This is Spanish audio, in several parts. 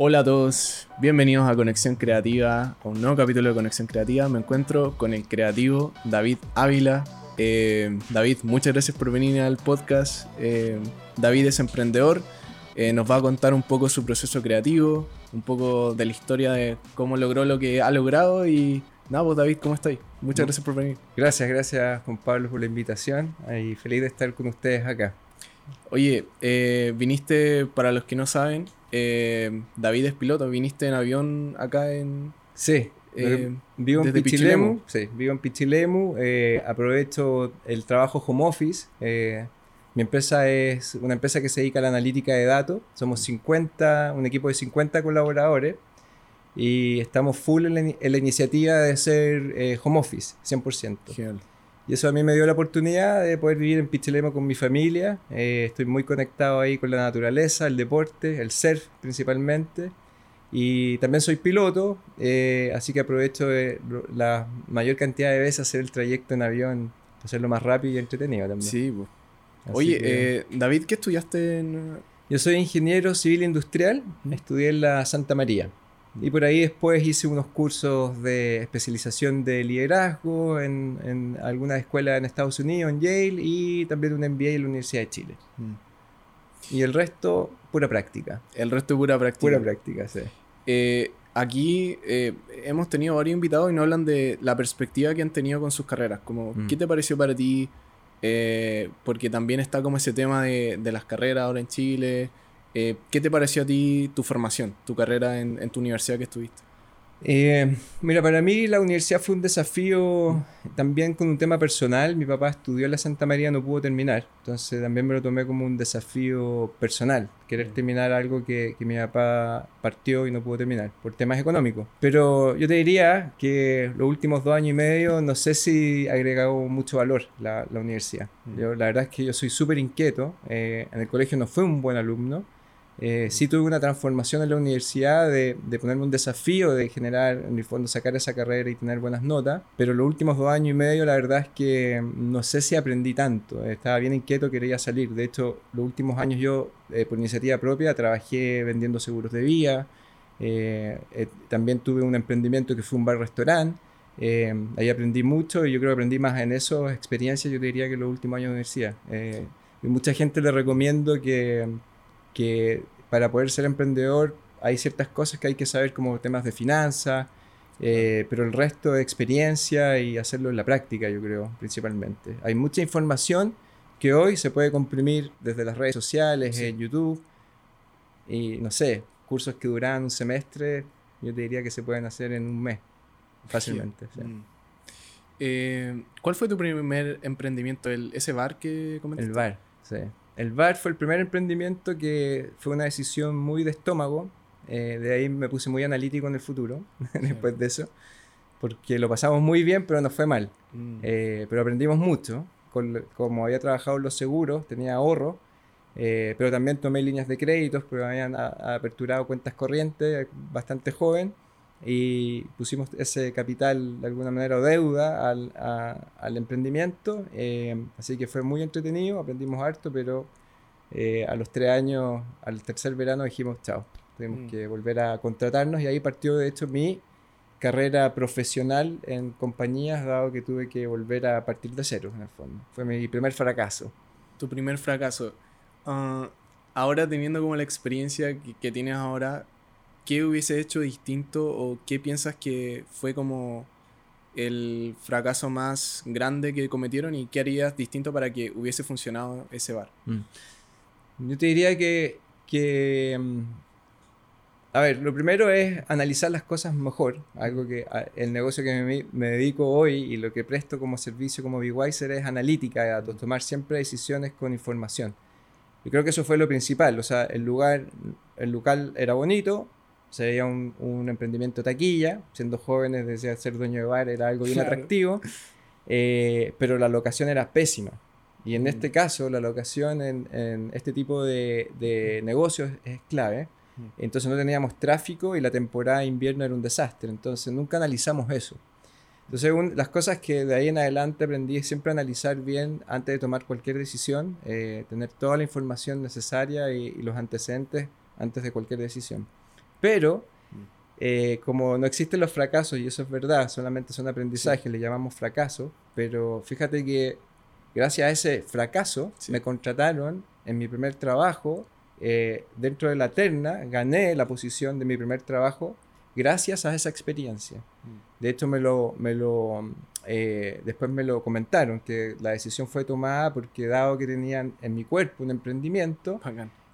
Hola a todos, bienvenidos a Conexión Creativa, a un nuevo capítulo de Conexión Creativa. Me encuentro con el creativo David Ávila. Eh, David, muchas gracias por venir al podcast. Eh, David es emprendedor, eh, nos va a contar un poco su proceso creativo, un poco de la historia de cómo logró lo que ha logrado y nada, pues David, ¿cómo estáis? Muchas gracias por venir. Gracias, gracias Juan Pablo por la invitación y feliz de estar con ustedes acá. Oye, viniste, para los que no saben, eh, David es piloto, viniste en avión acá en... Sí, eh, vivo, en Pichilemu, sí, vivo en Pichilemu, eh, aprovecho el trabajo home office. mi empresa es una empresa que se dedica a la analítica de datos. Somos 50, un equipo de 50 colaboradores y estamos full en la, iniciativa de ser home office, 100%. Genial. Y eso a mí me dio la oportunidad de poder vivir en Pichilemu con mi familia. Eh, estoy muy conectado ahí con la naturaleza, el deporte, el surf principalmente. Y también soy piloto, eh, así que aprovecho la mayor cantidad de veces hacer el trayecto en avión, hacerlo más rápido y entretenido también. Sí, pues. Oye, eh, David, ¿qué estudiaste en...? Yo soy ingeniero civil industrial, estudié en la Santa María. Y por ahí después hice unos cursos de especialización de liderazgo en, en alguna escuela en Estados Unidos, en Yale, y también un MBA en la Universidad de Chile. Mm. Y el resto, pura práctica. El resto, pura práctica. Pura práctica, sí. Eh, aquí eh, hemos tenido varios invitados y nos hablan de la perspectiva que han tenido con sus carreras. Como, mm. ¿Qué te pareció para ti? Eh, porque también está como ese tema de, de las carreras ahora en Chile. Eh, ¿Qué te pareció a ti tu formación, tu carrera en, tu universidad que estuviste? Eh, mira, para mí la universidad fue un desafío también con un tema personal. Mi papá estudió en la Santa María, no pudo terminar. Entonces también me lo tomé como un desafío personal, querer terminar algo que, mi papá partió y no pudo terminar por temas económicos. Pero yo te diría que los últimos dos años y medio no sé si ha agregado mucho valor la, universidad. Mm. Yo, la verdad es que yo soy súper inquieto. Eh, en el colegio no fue un buen alumno eh, sí tuve una transformación en la universidad de, de, ponerme un desafío de generar, en el fondo, sacar esa carrera y tener buenas notas, pero los últimos dos años y medio la verdad es que no sé si aprendí tanto, estaba bien inquieto, quería salir, de hecho los últimos años yo, eh, por iniciativa propia, trabajé vendiendo seguros de vía, eh, eh, también tuve un emprendimiento que fue un bar-restaurante, ahí aprendí mucho y yo creo que aprendí más en esas experiencias, yo diría que los últimos años de universidad. y mucha gente le recomiendo que que para poder ser emprendedor hay ciertas cosas que hay que saber como temas de finanzas, eh, pero el resto de experiencia y hacerlo en la práctica, yo creo, principalmente. Hay mucha información que hoy se puede comprimir desde las redes sociales, en YouTube, y no sé, cursos que duran un semestre, yo te diría que se pueden hacer en un mes, fácilmente. Mm. Eh, ¿Cuál fue tu primer emprendimiento? ¿El, ¿Ese bar que comentaste? El bar, sí. El bar fue el primer emprendimiento que fue una decisión muy de estómago. Eh, de ahí me puse muy analítico en el futuro, después de eso, porque lo pasamos muy bien, pero no fue mal. Mm. Eh, pero aprendimos mucho. como había trabajado en los seguros, tenía ahorro, eh, pero también tomé líneas de créditos, porque habían aperturado cuentas corrientes bastante joven y pusimos ese capital de alguna manera o deuda al, al emprendimiento. Eh, así que fue muy entretenido, aprendimos harto, pero eh, a los tres años, al tercer verano dijimos chao, tenemos mm. que volver a contratarnos y ahí partió de hecho mi carrera profesional en compañías, dado que tuve que volver a partir de cero en el fondo. Fue mi primer fracaso. Tu primer fracaso. Ah, ahora teniendo como la experiencia que, que tienes ahora, ¿qué hubiese hecho distinto o qué piensas que fue como el fracaso más grande que cometieron y qué harías distinto para que hubiese funcionado ese bar? Mm. Yo te diría que, mm, a ver, lo primero es analizar las cosas mejor, algo que el negocio que me, dedico hoy y lo que presto como servicio como BeWiser es analítica, tomar siempre decisiones con información. Y creo que eso fue lo principal, o sea, el lugar, el local era bonito, se veía un, un, emprendimiento taquilla, siendo jóvenes desde ser dueño de bar era algo bien atractivo, eh, pero la locación era pésima. Y en mm. este caso, la locación en, en este tipo de, de, negocios es clave. Mm. Entonces no teníamos tráfico y la temporada de invierno era un desastre. Entonces nunca analizamos eso. Entonces las cosas que de ahí en adelante aprendí es siempre analizar bien antes de tomar cualquier decisión, eh, tener toda la información necesaria y, y los antecedentes antes de cualquier decisión. Pero eh, como no existen los fracasos, y eso es verdad, solamente son aprendizajes, le llamamos fracaso, pero fíjate que gracias a ese fracaso me contrataron en mi primer trabajo, eh, dentro de la terna, gané la posición de mi primer trabajo gracias a esa experiencia. Mm. De hecho, me lo, me lo, eh, después me lo comentaron, que la decisión fue tomada porque dado que tenían en mi cuerpo un emprendimiento,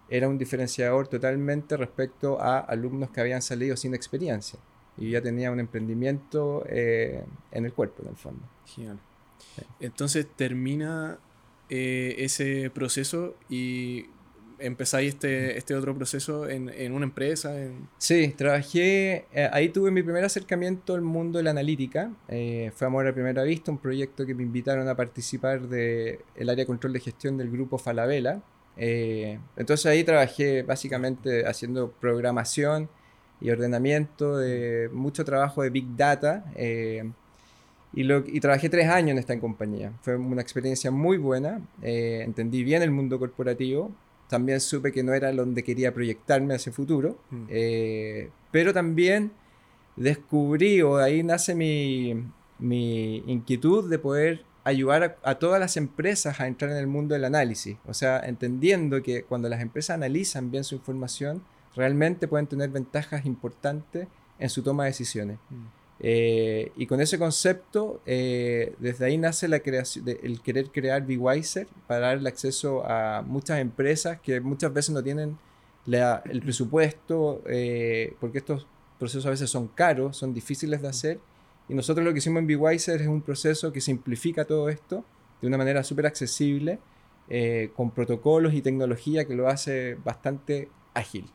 era un diferenciador totalmente respecto a alumnos que habían salido sin experiencia. Y ya tenía un emprendimiento eh, en el cuerpo, en el fondo. Genial. Entonces termina eh, ese proceso y empezáis este, este otro proceso en, en una empresa. En... Sí, trabajé, eh, ahí tuve mi primer acercamiento al mundo de la analítica. fue Amor a Primera Vista, un proyecto que me invitaron a participar del el área de control de gestión del grupo Falabella eh, entonces ahí trabajé básicamente haciendo programación y ordenamiento, de mucho trabajo de Big Data. Eh, y, lo, y, trabajé tres años en esta compañía. Fue una experiencia muy buena. Eh, entendí bien el mundo corporativo. También supe que no era donde quería proyectarme hacia el futuro. Mm. pero también descubrí, o ahí nace mi, mi inquietud de poder ayudar a, todas las empresas a entrar en el mundo del análisis. O sea, entendiendo que cuando las empresas analizan bien su información, realmente pueden tener ventajas importantes en su toma de decisiones. Mm. Eh, y con ese concepto, eh, desde ahí nace la creación, el querer crear BeWiser para darle acceso a muchas empresas que muchas veces no tienen el presupuesto, eh, porque estos procesos a veces son caros, son difíciles de mm. hacer y nosotros lo que hicimos en BeWiser es un proceso que simplifica todo esto de una manera súper accesible, eh, con protocolos y tecnología que lo hace bastante ágil.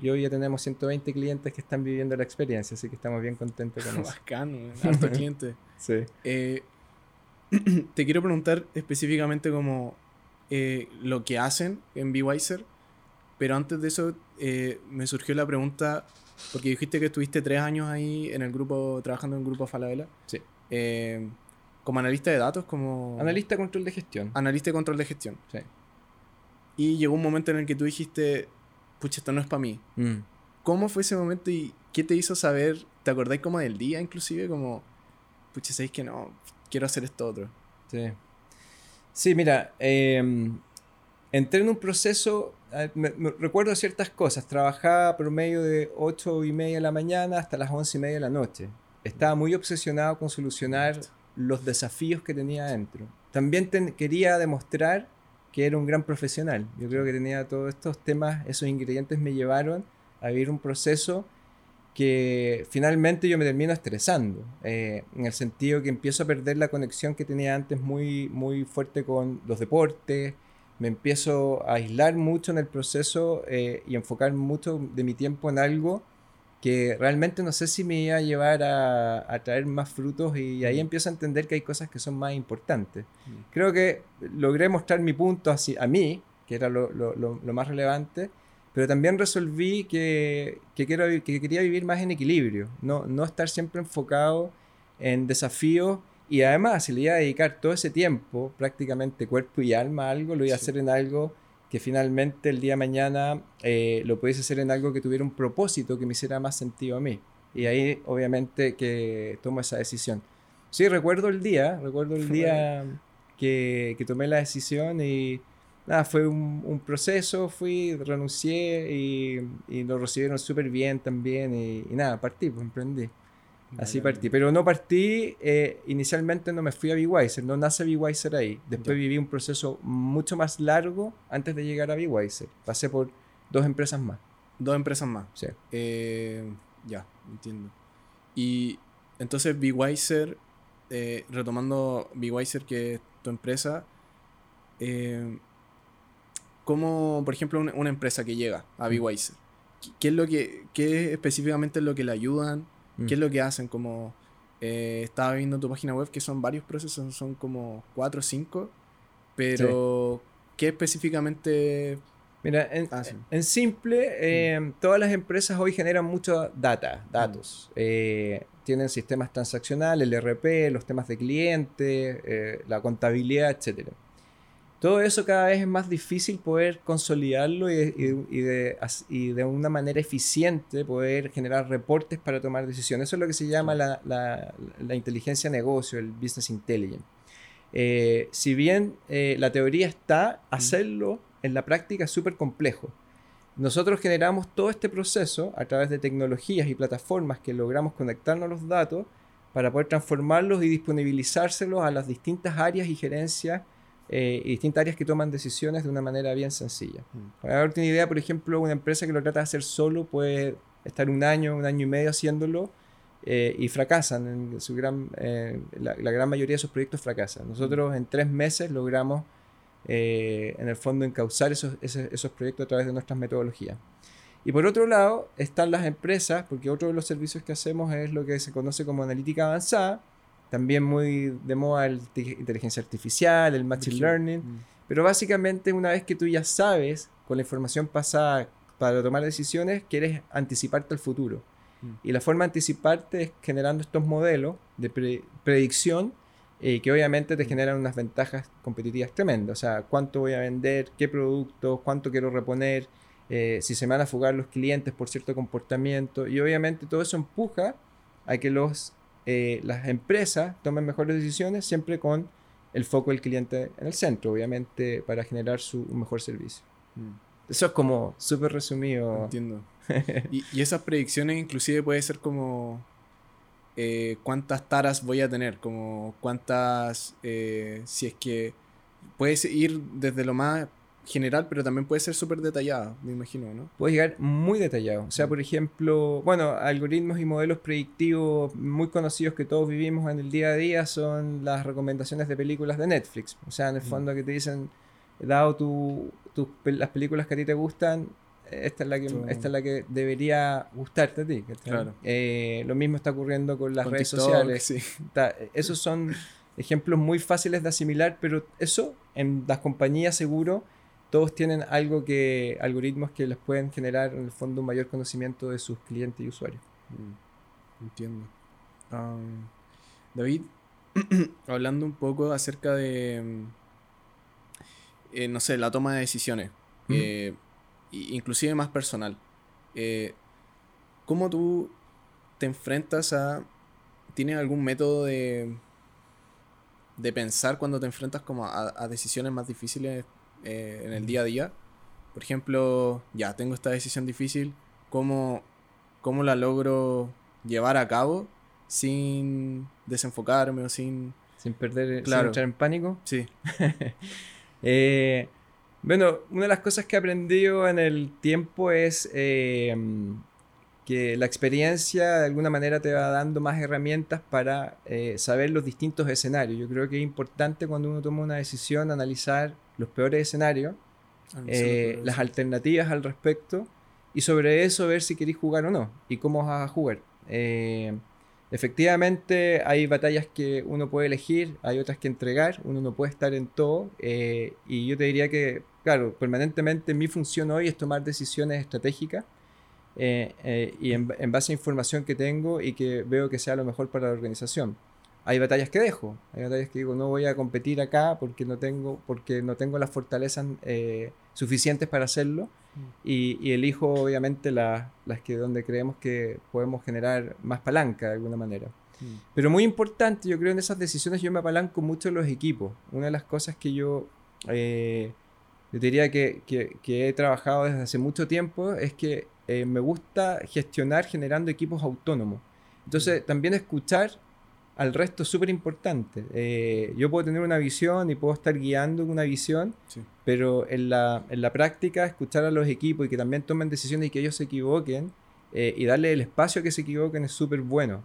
Y hoy ya tenemos 120 clientes que están viviendo la experiencia, así que estamos bien contentos con eso. Bacano, harto cliente. sí. Eh, te quiero preguntar específicamente como eh, lo que hacen en BeWiser, pero antes de eso me surgió la pregunta porque dijiste que estuviste tres años ahí en el grupo, trabajando en el grupo Falabella. Sí. Eh, como analista de datos, como... Analista de control de gestión. Analista de control de gestión. Sí. Y llegó un momento en el que tú dijiste, pucha, esto no es para mí. Mm. ¿Cómo fue ese momento y qué te hizo saber? ¿Te acordáis como del día inclusive? Como, pucha, sabéis que no, quiero hacer esto otro. Sí. Sí, mira, eh, entré en un proceso, recuerdo ciertas cosas, trabajaba promedio de 8 y media de la mañana hasta las 11 y media de la noche. Estaba muy obsesionado con solucionar los desafíos que tenía adentro. También quería demostrar que era un gran profesional. Yo creo que tenía todos estos temas, esos ingredientes me llevaron a vivir un proceso que finalmente yo me termino estresando, eh, en el sentido que empiezo a perder la conexión que tenía antes muy, muy fuerte con los deportes, me empiezo a aislar mucho en el proceso eh, y enfocar mucho de mi tiempo en algo que realmente no sé si me iba a llevar a, traer más frutos y ahí mm. empiezo a entender que hay cosas que son más importantes. Mm. Creo que logré mostrar mi punto así, a mí, que era lo, lo, lo, más relevante, pero también resolví que, que, quiero, que quería vivir más en equilibrio, no, no estar siempre enfocado en desafíos y además, si le iba a dedicar todo ese tiempo, prácticamente cuerpo y alma a algo, lo iba a hacer en algo que finalmente el día de mañana eh, lo pudiese hacer en algo que tuviera un propósito que me hiciera más sentido a mí. Y ahí, obviamente, que tomo esa decisión. Sí, recuerdo el día, recuerdo el día que, que tomé la decisión y nada, fue un, un proceso, fui, renuncié y, y lo recibieron súper bien también y, y, nada, partí, pues emprendí. Así partí. Pero no partí, eh, inicialmente no me fui a BeWiser, no nace BeWiser ahí. Después viví un proceso mucho más largo antes de llegar a BeWiser. Pasé por dos empresas más. Dos empresas más. Sí. Eh, ya, entiendo. Y entonces BeWiser, eh, retomando BeWiser, que es tu empresa, eh, como por ejemplo una, empresa que llega a BeWiser, ¿qué es lo que, qué específicamente es lo que le ayudan? ¿Qué es mm. lo que hacen? Como eh, estaba viendo tu página web que son varios procesos, son como cuatro o cinco, pero ¿qué específicamente Mira, en, simple, eh, mm. todas las empresas hoy generan mucho data, datos. Mm. Eh, tienen sistemas transaccionales, el RP, los temas de cliente, la contabilidad, etc. todo eso cada vez es más difícil poder consolidarlo y de, y, de, y de, una manera eficiente poder generar reportes para tomar decisiones. Eso es lo que se llama la, la, la inteligencia negocio, el business intelligence. Eh, si bien eh, la teoría está, hacerlo en la práctica es súper complejo. Nosotros generamos todo este proceso a través de tecnologías y plataformas que logramos conectarnos a los datos para poder transformarlos y disponibilizárselos a las distintas áreas y gerencias eh, y distintas áreas que toman decisiones de una manera bien sencilla. Para darte una idea, por ejemplo, una empresa que lo trata de hacer solo puede estar un año, un año y medio haciéndolo eh, y fracasan. En su gran, eh, la, gran mayoría de sus proyectos fracasan. Nosotros en tres meses logramos, en el fondo, encauzar esos, esos, proyectos a través de nuestras metodologías. Y por otro lado, están las empresas, porque otro de los servicios que hacemos es lo que se conoce como analítica avanzada, también muy de moda la inteligencia artificial, el machine learning. Mm. Pero básicamente una vez que tú ya sabes con la información pasada para tomar decisiones, quieres anticiparte al futuro. Mm. Y la forma de anticiparte es generando estos modelos de predicción eh, que obviamente te mm. generan unas ventajas competitivas tremendas. O sea, cuánto voy a vender, qué productos, cuánto quiero reponer, eh, si se me van a fugar los clientes por cierto comportamiento. Y obviamente todo eso empuja a que los eh, las empresas tomen mejores decisiones siempre con el foco del cliente en el centro, obviamente, para generar su, un mejor servicio. Mm. Eso es como súper resumido. Entiendo. y, esas predicciones inclusive puede ser como eh, cuántas taras voy a tener, como cuántas, eh, si es que puedes ir desde lo más general, pero también puede ser súper detallada, me imagino, ¿no? Puede llegar muy detallado. O sea, mm. por ejemplo, bueno, algoritmos y modelos predictivos muy conocidos que todos vivimos en el día a día son las recomendaciones de películas de Netflix. O sea, en el mm. fondo que te dicen, dado tu, las películas que a ti te gustan, esta es la que, esta es la que debería gustarte a ti. Claro. Eh, lo mismo está ocurriendo con las redes sociales. Sí. esos son ejemplos muy fáciles de asimilar, pero eso en las compañías seguro todos tienen algo que, algoritmos que les pueden generar en el fondo un mayor conocimiento de sus clientes y usuarios. Mm, entiendo. David, hablando un poco acerca de, mm, eh, no sé, la toma de decisiones, eh, inclusive más personal. Eh, ¿Cómo tú te enfrentas a... ¿Tienes algún método de, de pensar cuando te enfrentas como a decisiones más difíciles eh, en el día a día. Por ejemplo, ya tengo esta decisión difícil, ¿cómo, cómo la logro llevar a cabo sin desenfocarme o sin... Sin perder, claro. sin entrar en pánico. Sí. Eh, bueno, una de las cosas que he aprendido en el tiempo es eh, que la experiencia de alguna manera te va dando más herramientas para saber los distintos escenarios. Yo creo que es importante cuando uno toma una decisión analizar los peores escenarios, ah, eh, las alternativas al respecto y sobre eso ver si queréis jugar o no y cómo vas a jugar. Eh, efectivamente hay batallas que uno puede elegir, hay otras que entregar, uno no puede estar en todo eh, y yo te diría que, claro, permanentemente mi función hoy es tomar decisiones estratégicas y en, en, base a información que tengo y que veo que sea lo mejor para la organización hay batallas que dejo, hay batallas que digo, no voy a competir acá porque no tengo, porque no tengo las fortalezas eh, suficientes para hacerlo mm. y, elijo obviamente las que donde creemos que podemos generar más palanca de alguna manera. Mm. Pero muy importante, yo creo en esas decisiones yo me apalanco mucho en los equipos. Una de las cosas que yo, eh, diría que, que, he trabajado desde hace mucho tiempo es que eh, me gusta gestionar generando equipos autónomos. Entonces, mm. también escuchar al resto es súper importante. Eh, yo puedo tener una visión y puedo estar guiando una visión, pero en la, en la, práctica escuchar a los equipos y que también tomen decisiones y que ellos se equivoquen eh, y darle el espacio a que se equivoquen es súper bueno.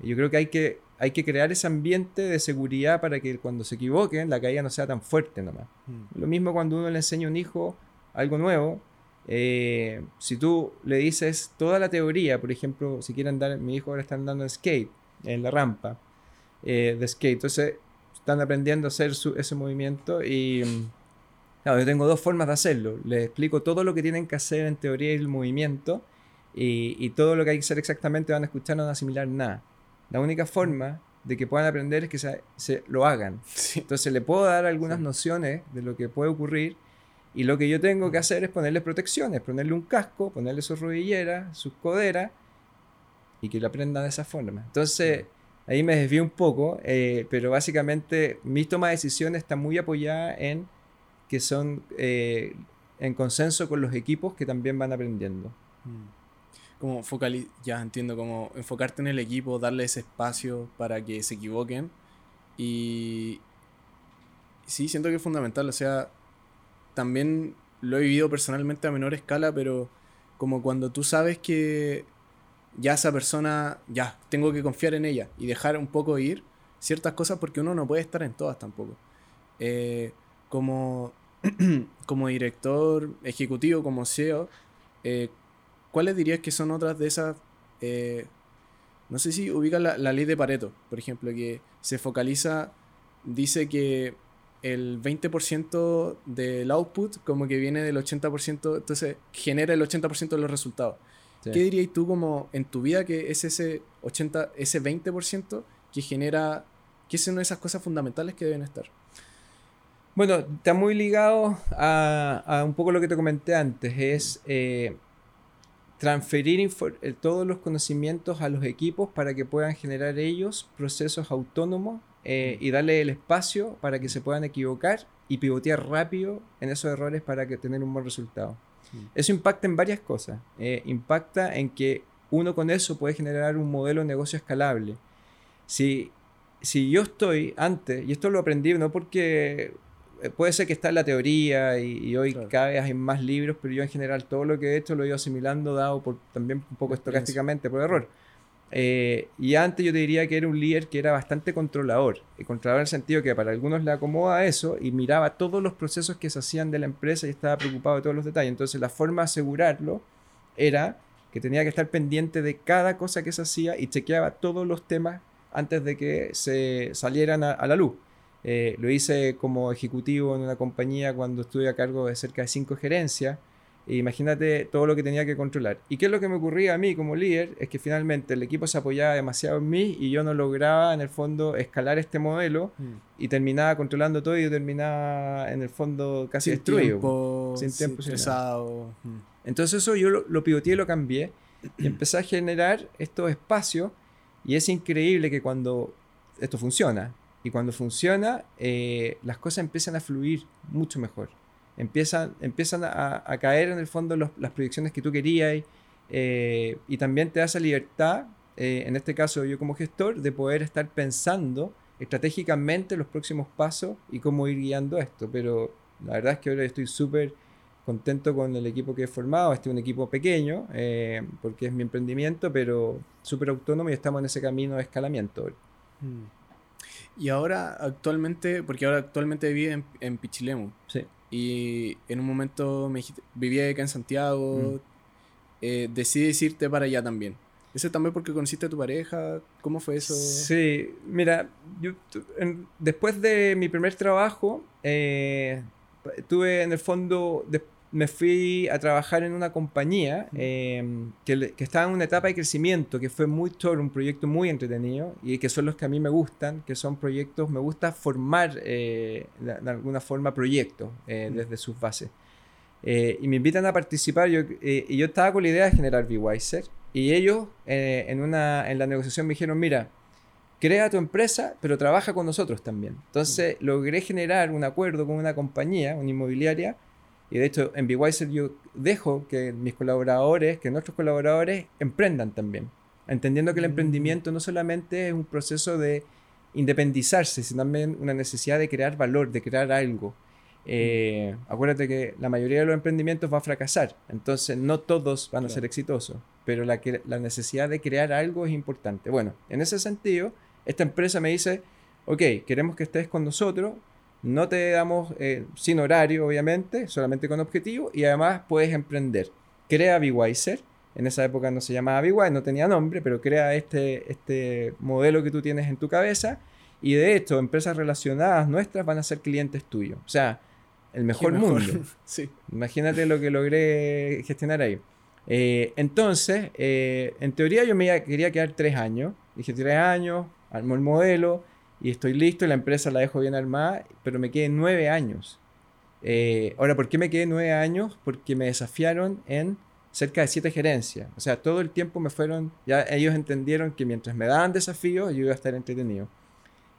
Yo creo que hay, que hay que crear ese ambiente de seguridad para que cuando se equivoquen la caída no sea tan fuerte nomás. Mm. Lo mismo cuando uno le enseña a un hijo algo nuevo, eh, si tú le dices toda la teoría, por ejemplo, si quieren dar, mi hijo ahora está andando en skate, en la rampa, eh, de skate. Entonces, están aprendiendo a hacer ese movimiento y claro, yo tengo dos formas de hacerlo. Les explico todo lo que tienen que hacer en teoría y el movimiento y, todo lo que hay que hacer exactamente van a escuchar no van a asimilar nada. La única forma de que puedan aprender es que se, lo hagan. Entonces le puedo dar algunas nociones de lo que puede ocurrir y lo que yo tengo que hacer es ponerle protecciones, ponerle un casco, ponerle sus rodilleras, sus coderas y que lo aprenda de esa forma. Entonces ahí me desvío un poco, eh, pero básicamente mi toma de decisiones está muy apoyada en que son eh, en consenso con los equipos que también van aprendiendo. Mm como focalizar, ya entiendo, como enfocarte en el equipo, darle ese espacio para que se equivoquen. Y sí, siento que es fundamental, o sea, también lo he vivido personalmente a menor escala, pero como cuando tú sabes que ya esa persona, ya, tengo que confiar en ella y dejar un poco ir ciertas cosas porque uno no puede estar en todas tampoco. Eh, como, como director ejecutivo, como CEO, eh, ¿Cuáles dirías que son otras de esas? Eh, no sé si ubica la, ley de Pareto, por ejemplo, que se focaliza, dice que el 20% del output como que viene del 80%, entonces genera el 80% de los resultados. ¿Qué dirías tú como en tu vida que es ese 80, ese 20% que genera, que son esas cosas fundamentales que deben estar? Bueno, está muy ligado a, un poco lo que te comenté antes, es eh, transferir eh, todos los conocimientos a los equipos para que puedan generar ellos procesos autónomos eh, y darle el espacio para que se puedan equivocar y pivotear rápido en esos errores para que tener un buen resultado. Eso impacta en varias cosas. Eh, impacta en que uno con eso puede generar un modelo de negocio escalable. Si, si yo estoy antes, y esto lo aprendí no porque puede ser que está en la teoría y, hoy cada vez hay más libros, pero yo en general todo lo que he hecho lo he ido asimilando, dado por, también un poco estocásticamente por error. Eh, y antes yo te diría que era un líder que era bastante controlador. Y controlador en el sentido que para algunos le acomoda eso y miraba todos los procesos que se hacían de la empresa y estaba preocupado de todos los detalles. Entonces la forma de asegurarlo era que tenía que estar pendiente de cada cosa que se hacía y chequeaba todos los temas antes de que se salieran a la luz. Eh, lo hice como ejecutivo en una compañía cuando estuve a cargo de cerca de cinco gerencias. E imagínate todo lo que tenía que controlar. ¿Y qué es lo que me ocurría a mí como líder? Es que finalmente el equipo se apoyaba demasiado en mí y yo no lograba en el fondo escalar este modelo mm. y terminaba controlando todo y yo terminaba en el fondo casi sin destruido. sin tiempo. Estresado. Mm. Entonces eso yo lo, lo pivoteé y lo cambié y empecé a generar estos espacios y es increíble que cuando esto funciona, y cuando funciona, eh, las cosas empiezan a fluir mucho mejor. Empiezan, empiezan a, caer en el fondo las proyecciones que tú querías eh, y también te da esa libertad, eh, en este caso yo como gestor, de poder estar pensando estratégicamente los próximos pasos y cómo ir guiando esto. Pero la verdad es que ahora estoy súper contento con el equipo que he formado. Este es un equipo pequeño porque es mi emprendimiento, pero súper autónomo y estamos en ese camino de escalamiento. Mm. Y ahora actualmente, porque ahora actualmente vive en, en Pichilemu. Sí. Y en un momento me vivía acá en Santiago, mm. eh, decides irte para allá también. ¿Ese también porque conociste a tu pareja? ¿Cómo fue eso? Sí, mira, yo después de mi primer trabajo, eh, tuve en el fondo, me fui a trabajar en una compañía em, que, estaba en una etapa de crecimiento, que fue muy todo un proyecto muy entretenido y que son los que a mí me gustan, que son proyectos, me gusta formar eh, de, alguna forma proyectos eh, desde sus bases. Eh, y me invitan a participar yo, y yo estaba con la idea de generar VWiser y ellos en, una, en la negociación me dijeron, mira, crea tu empresa, pero trabaja con nosotros también. Entonces logré generar un acuerdo con una compañía, una inmobiliaria, y de hecho, en BeWiser yo dejo que mis colaboradores, que nuestros colaboradores emprendan también. Entendiendo que el mm. emprendimiento no solamente es un proceso de independizarse, sino también una necesidad de crear valor, de crear algo. Eh, mm. acuérdate que la mayoría de los emprendimientos va a fracasar, entonces no todos van a ser exitosos, pero la, la necesidad de crear algo es importante. Bueno, en ese sentido, esta empresa me dice, ok, queremos que estés con nosotros, no te damos eh, sin horario, obviamente, solamente con objetivo y además puedes emprender. Crea BeWiser. En esa época no se llamaba BeWise, no tenía nombre, pero crea este, este modelo que tú tienes en tu cabeza y de hecho empresas relacionadas nuestras van a ser clientes tuyos. O sea, el mejor, mundo. sí. Imagínate lo que logré gestionar ahí. Eh, entonces, eh, en teoría yo me quería quedar tres años. Dije tres años, armo el modelo y estoy listo y la empresa la dejo bien armada, pero me quedé nueve años. Eh, ahora, ¿por qué me quedé nueve años? Porque me desafiaron en cerca de siete gerencias. O sea, todo el tiempo me fueron, ya ellos entendieron que mientras me daban desafíos, yo iba a estar entretenido.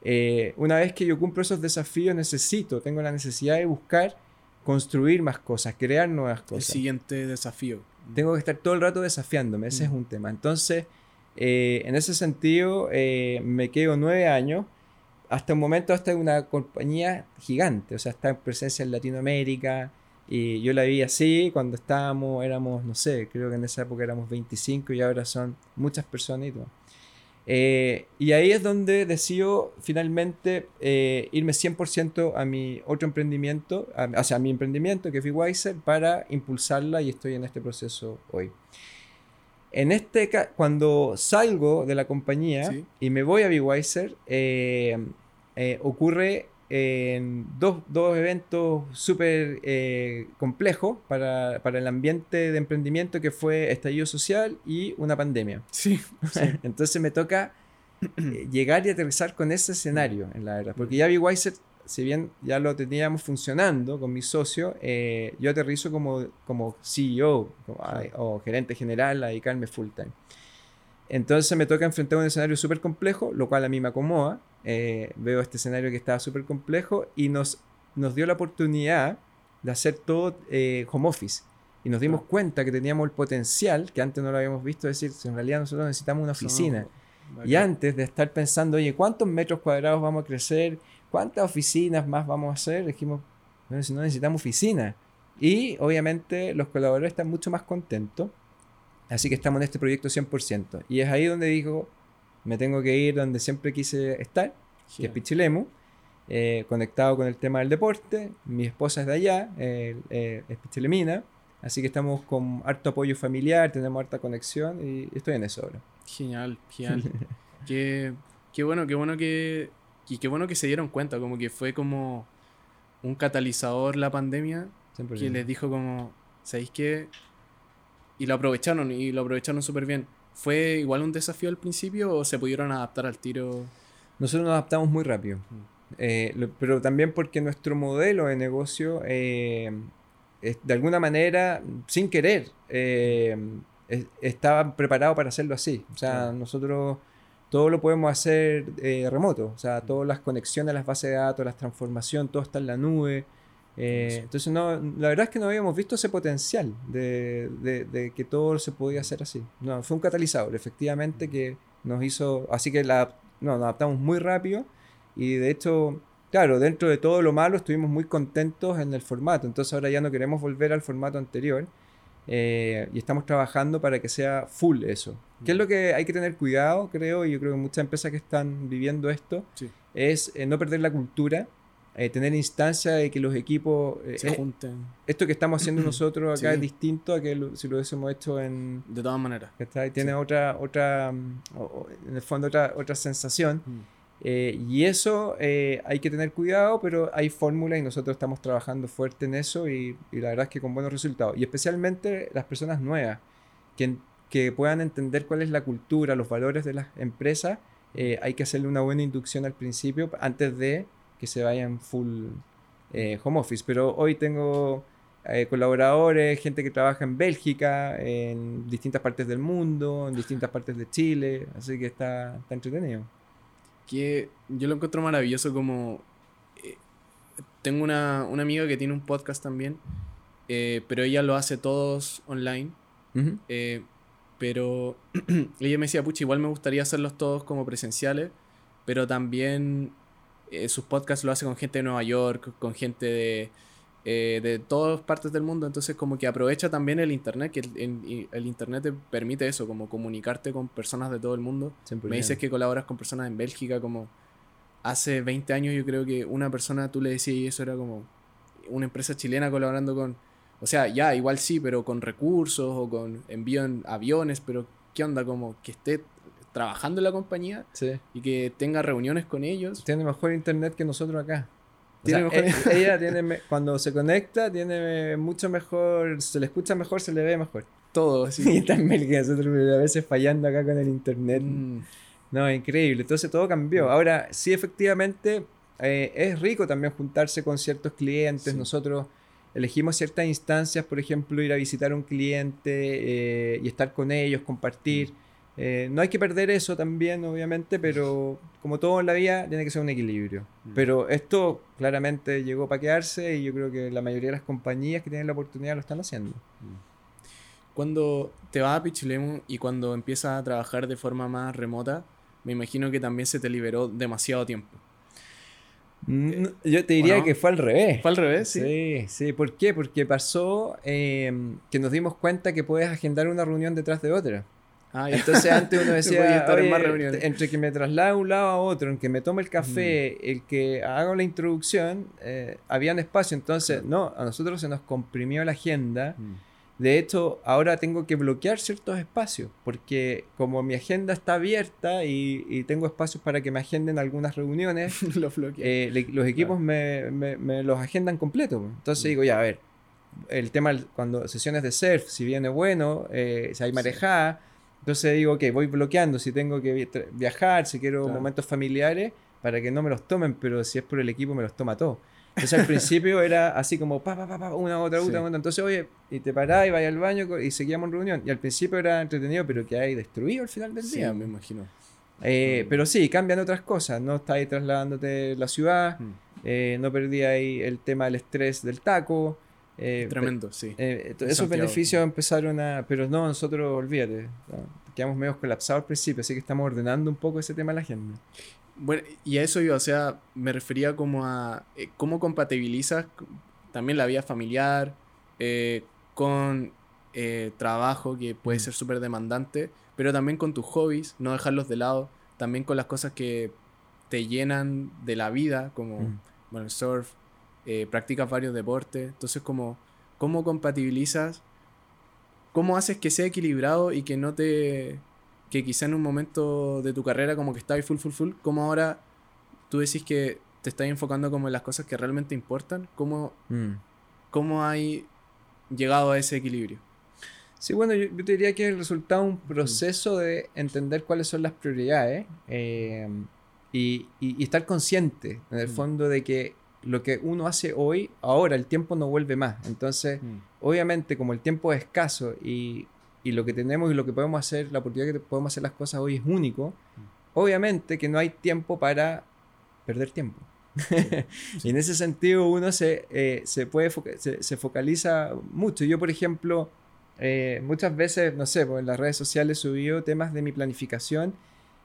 Eh, una vez que yo cumplo esos desafíos, necesito, tengo la necesidad de buscar construir más cosas, crear nuevas cosas. El siguiente desafío. Tengo que estar todo el rato desafiándome, ese es Mm. un tema. Entonces, eh, en ese sentido, eh, me quedo nueve años. Hasta un momento, hasta una compañía gigante, o sea, está en presencia en Latinoamérica. Y yo la vi así cuando estábamos, éramos, no sé, creo que en esa época éramos 25 y ahora son muchas personas y todo. Eh, y ahí es donde decido finalmente eh, irme 100% a mi otro emprendimiento, a, o sea, a mi emprendimiento que es Wiser para impulsarla y estoy en este proceso hoy. En este ca- cuando salgo de la compañía Sí. y me voy a Wiser, eh, eh, ocurre en dos, dos eventos súper eh, complejos para, para el ambiente de emprendimiento que fue estallido social y una pandemia. Sí. Entonces me toca eh, llegar y aterrizar con ese escenario, en la verdad. Porque ya Wiser, si bien ya lo teníamos funcionando con mi socio, eh, yo aterrizo como, como CEO como, o gerente general a dedicarme full time. Entonces me toca enfrentar un escenario súper complejo, lo cual a mí me acomoda. Eh, veo este escenario que estaba súper complejo y nos, nos dio la oportunidad de hacer todo eh, home office. Y nos dimos cuenta que teníamos el potencial, que antes no lo habíamos visto, es decir, si en realidad nosotros necesitamos una oficina. No, Y antes de estar pensando, oye, ¿cuántos metros cuadrados vamos a crecer? ¿Cuántas oficinas más vamos a hacer? Dijimos, bueno, si no necesitamos oficina. Y obviamente los colaboradores están mucho más contentos. Así que estamos en este proyecto 100%. Y es ahí donde digo, me tengo que ir donde siempre quise estar, que es. Pichilemu, eh, conectado con el tema del deporte. Mi esposa es de allá, eh, eh, es pichilemina. Así que estamos con harto apoyo familiar, tenemos harta conexión y estoy en eso ahora. Genial, genial. qué, qué bueno, qué bueno que. Y qué bueno que se dieron cuenta, como que fue como un catalizador la pandemia Siempre que les dijo como, ¿sabéis qué? Y lo aprovecharon, y lo aprovecharon súper bien. ¿Fue igual un desafío al principio o se pudieron adaptar al tiro? Nosotros nos adaptamos muy rápido. Eh, lo- pero también porque nuestro modelo de negocio, eh, es- de alguna manera, sin querer, eh, es- estaba preparado para hacerlo así. O sea, nosotros todo lo podemos hacer eh, remoto. O sea, todas las conexiones a las bases de datos, las transformación, todo está en la nube. Eh, Sí. entonces, no, la verdad es que no habíamos visto ese potencial de, de- de que todo se podía hacer así. No, fue un catalizador, efectivamente, que nos hizo. Así que la, no, nos adaptamos muy rápido y de hecho, claro, dentro de todo lo malo estuvimos muy contentos en el formato. Entonces, ahora ya no queremos volver al formato anterior eh, y estamos trabajando para que sea full eso. ¿Qué es lo que hay que tener cuidado, creo? Y yo creo que muchas empresas que están viviendo esto Sí. es eh, no perder la cultura. eh, tener instancia de que los equipos eh, Se eh, junten. esto que estamos haciendo nosotros acá Sí. es distinto a que lo- si lo hubiésemos hecho en De todas maneras. tiene Sí. otra otra mm, en el fondo otra otra sensación Mm. Eh, y eso eh, hay que tener cuidado pero hay fórmulas y nosotros estamos trabajando fuerte en eso y, la verdad es que con buenos resultados y especialmente las personas nuevas que, que puedan entender cuál es la cultura los valores de las empresas eh, hay que hacerle una buena inducción al principio antes de que se vayan full home office. Pero hoy tengo colaboradores, gente que trabaja en Bélgica, en distintas partes del mundo, en distintas partes de Chile, así que está, está entretenido. Que yo lo encuentro maravilloso como... eh, tengo una, una amiga que tiene un podcast también, eh, pero ella lo hace todos online. Eh, pero ella me decía, pucha, igual me gustaría hacerlos todos como presenciales, pero también sus podcasts lo hace con gente de Nueva York, con gente de, eh, de todas partes del mundo, entonces como que aprovecha también el Internet, que el, el- el Internet te permite eso, como comunicarte con personas de todo el mundo. Me dices que colaboras con personas en Bélgica, como hace 20 años yo creo que una persona tú le decías y eso era como una empresa chilena colaborando con, o sea, ya, igual sí, pero con recursos o con envío en aviones, pero ¿qué onda? Como que esté trabajando en la compañía Sí. y que tenga reuniones con ellos. Tiene mejor internet que nosotros acá. O Tiene sea, mejor- e- ella tiene, cuando se conecta, tiene mucho mejor, se le escucha mejor, se le ve mejor. Todo Y está en Bélgica, nosotros a veces fallando acá con el internet. Mm, No, increíble. Entonces todo cambió. Ahora, sí, efectivamente, eh, es rico también juntarse con ciertos clientes. Nosotros elegimos ciertas instancias, por ejemplo, ir a visitar a un cliente eh, y estar con ellos, compartir. Mm. Eh, no hay que perder eso también, obviamente, pero como todo en la vida, tiene que ser un equilibrio. Mm. Pero esto claramente llegó para quedarse y yo creo que la mayoría de las compañías que tienen la oportunidad lo están haciendo. Mm. Cuando te vas a Pichilemu y cuando empiezas a trabajar de forma más remota, me imagino que también se te liberó demasiado tiempo. Mm, yo te diría que fue al revés. Fue al revés, sí. Sí, sí. ¿Por qué? Porque pasó em, que nos dimos cuenta que puedes agendar una reunión detrás de otra. Ah, Entonces antes uno decía, entre que me traslade de un lado a otro, en que me tome el café, mm. el que haga la introducción, eh, habían espacio. Entonces, no, a nosotros se nos comprimió la agenda. Mm. De hecho, ahora tengo que bloquear ciertos espacios, porque como mi agenda está abierta y, tengo espacios para que me agenden algunas reuniones, eh, los equipos me, los agendan completo. Entonces mm. digo, ya, a ver, el tema cuando sesiones de surf, si viene bueno, eh, si hay marejada, entonces digo, ok, voy bloqueando si tengo que viajar, si quiero momentos familiares, para que no me los tomen, pero si es por el equipo me los toma todo. Entonces al principio era así como pa, pa, pa, pa una, otra, otra, otra. Entonces, oye, y te parás y vas al baño y seguíamos en reunión. Y al principio era entretenido, pero que hay destruido al final del día. Sí, me imagino. Eh, pero sí, cambian otras cosas. No estás ahí trasladándote la ciudad, mm. eh, no perdí ahí el tema del estrés del taco. Eh, Tremendo, sí. esos beneficios empezaron a. Pero no, nosotros, olvídate. Quedamos medio colapsados al principio, así que estamos ordenando un poco ese tema a la agenda. Bueno, y a eso yo, o sea, me refería como a eh, cómo compatibilizas también la vida familiar eh, con eh, trabajo que puede mm. ser súper demandante, pero también con tus hobbies, no dejarlos de lado, también con las cosas que te llenan de la vida, como, mm. bueno, el surf, practicas varios deportes, entonces como, ¿cómo compatibilizas? ¿Cómo haces que sea equilibrado y que no te que quizá en un momento de tu carrera como que estabas full, full, full, como ahora tú decís que te estás enfocando como en las cosas que realmente importan, ¿cómo, mm. ¿cómo hay llegado a ese equilibrio? Sí, bueno, yo, te diría que es el resultado de un proceso de entender cuáles son las prioridades eh, y, y, estar consciente en el mm. fondo de que lo que uno hace hoy, ahora el tiempo no vuelve más. Entonces, mm. obviamente, como el tiempo es escaso y y lo que tenemos y lo que podemos hacer, la oportunidad que podemos hacer las cosas hoy es único, mm. obviamente que no hay tiempo para perder tiempo. y en ese sentido uno se, eh, se puede se, focaliza mucho. Yo, por ejemplo, eh, muchas veces, no sé, pues en las redes sociales subido temas de mi planificación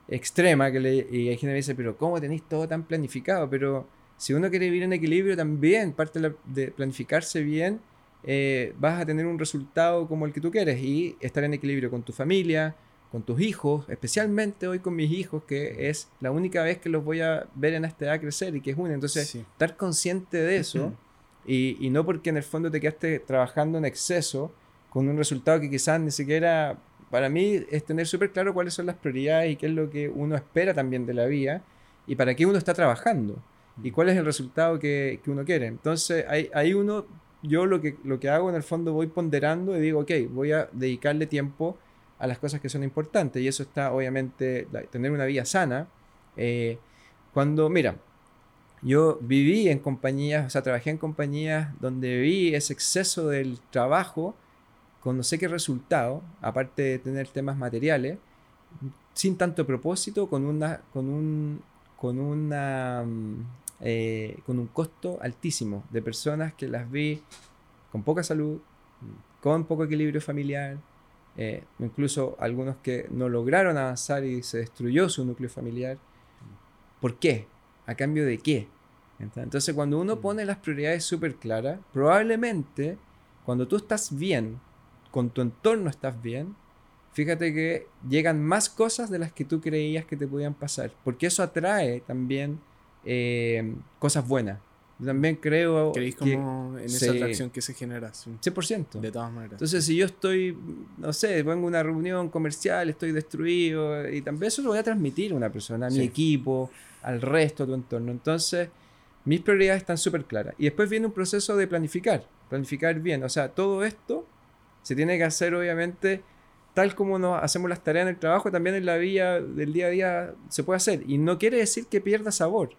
extrema que le, y hay gente que me dice, pero ¿cómo tenéis todo tan planificado? Pero si uno quiere vivir en equilibrio también, parte de planificarse bien eh, vas a tener un resultado como el que tú quieres y estar en equilibrio con tu familia, con tus hijos, especialmente hoy con mis hijos, que es la única vez que los voy a ver en esta edad crecer y que es una. Entonces, estar consciente de eso y, y, no porque en el fondo te quedaste trabajando en exceso con un resultado que quizás ni siquiera, para mí, es tener súper claro cuáles son las prioridades y qué es lo que uno espera también de la vida y para qué uno está trabajando y cuál es el resultado que, que uno quiere. Entonces, ahí, ahí uno yo lo que, lo que hago en el fondo voy ponderando y digo, ok, voy a dedicarle tiempo a las cosas que son importantes. Y eso está, obviamente, tener una vida sana. Eh, cuando, mira, yo viví en compañías, o sea, trabajé en compañías donde vi ese exceso del trabajo con no sé qué resultado, aparte de tener temas materiales, sin tanto propósito, con una, con un, con una, mm, eh, con un costo altísimo de personas que las vi con poca salud, con poco equilibrio familiar, eh, incluso algunos que no lograron avanzar y se destruyó su núcleo familiar. ¿Por qué? ¿A cambio de qué? Entonces, cuando uno mm. pone las prioridades súper claras, probablemente cuando tú estás bien, con tu entorno estás bien, fíjate que llegan más cosas de las que tú creías que te podían pasar, porque eso atrae también eh, cosas buenas. Yo también creo. ¿Creéis como en esa atracción que se genera? 100%. De todas maneras. Entonces, si yo estoy, no sé, vengo a una reunión comercial, estoy destruido, y también eso lo voy a transmitir a una persona, a mi equipo, al resto de tu entorno. Entonces, mis prioridades están súper claras. Y después viene un proceso de planificar, planificar bien. O sea, todo esto se tiene que hacer, obviamente, tal como nos hacemos las tareas en el trabajo, también en la vida del día a día se puede hacer. Y no quiere decir que pierda sabor.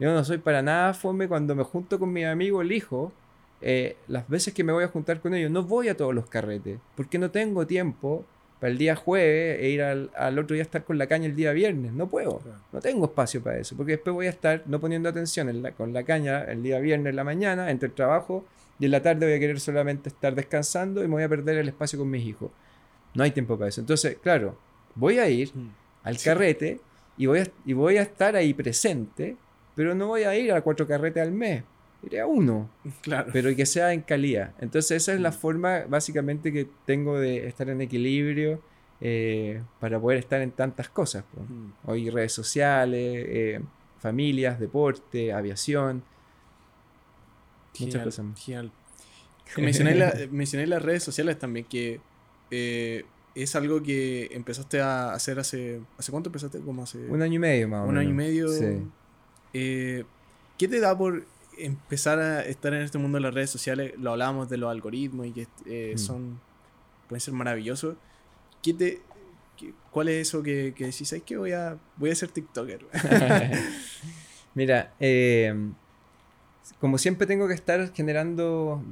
Yo no soy para nada fome cuando me junto con mi amigo el hijo. Eh, las veces que me voy a juntar con ellos, no voy a todos los carretes, porque no tengo tiempo para el día jueves e ir al, otro día a estar con la caña el día viernes. No puedo, no tengo espacio para eso, porque después voy a estar no poniendo atención con la caña el día viernes en la mañana, entre el trabajo, y en la tarde voy a querer solamente estar descansando y me voy a perder el espacio con mis hijos. No hay tiempo para eso. Entonces, claro, voy a ir mm. al carrete y voy, a, y voy a estar ahí presente, pero no voy a ir a cuatro carretes al mes. Iré a uno. Claro. Pero que sea en calidad. Entonces, esa es la mm. forma básicamente que tengo de estar en equilibrio eh, para poder estar en tantas cosas. Mm. Hoy redes sociales, eh, familias, deporte, aviación. muchas cosas. Mencioné, mencioné las redes sociales también, que eh, es algo que empezaste a hacer hace... ¿Hace cuánto empezaste? Como hace... Un año y medio más Un año y medio. Eh, ¿Qué te da por empezar a estar en este mundo de las redes sociales? Lo hablábamos de los algoritmos y que eh, mm. son... Pueden ser maravillosos. ¿Qué te, ¿Cuál es eso que, que decís? ¿Sabes que voy a, voy a ser TikToker? Mira, como siempre tengo que estar generando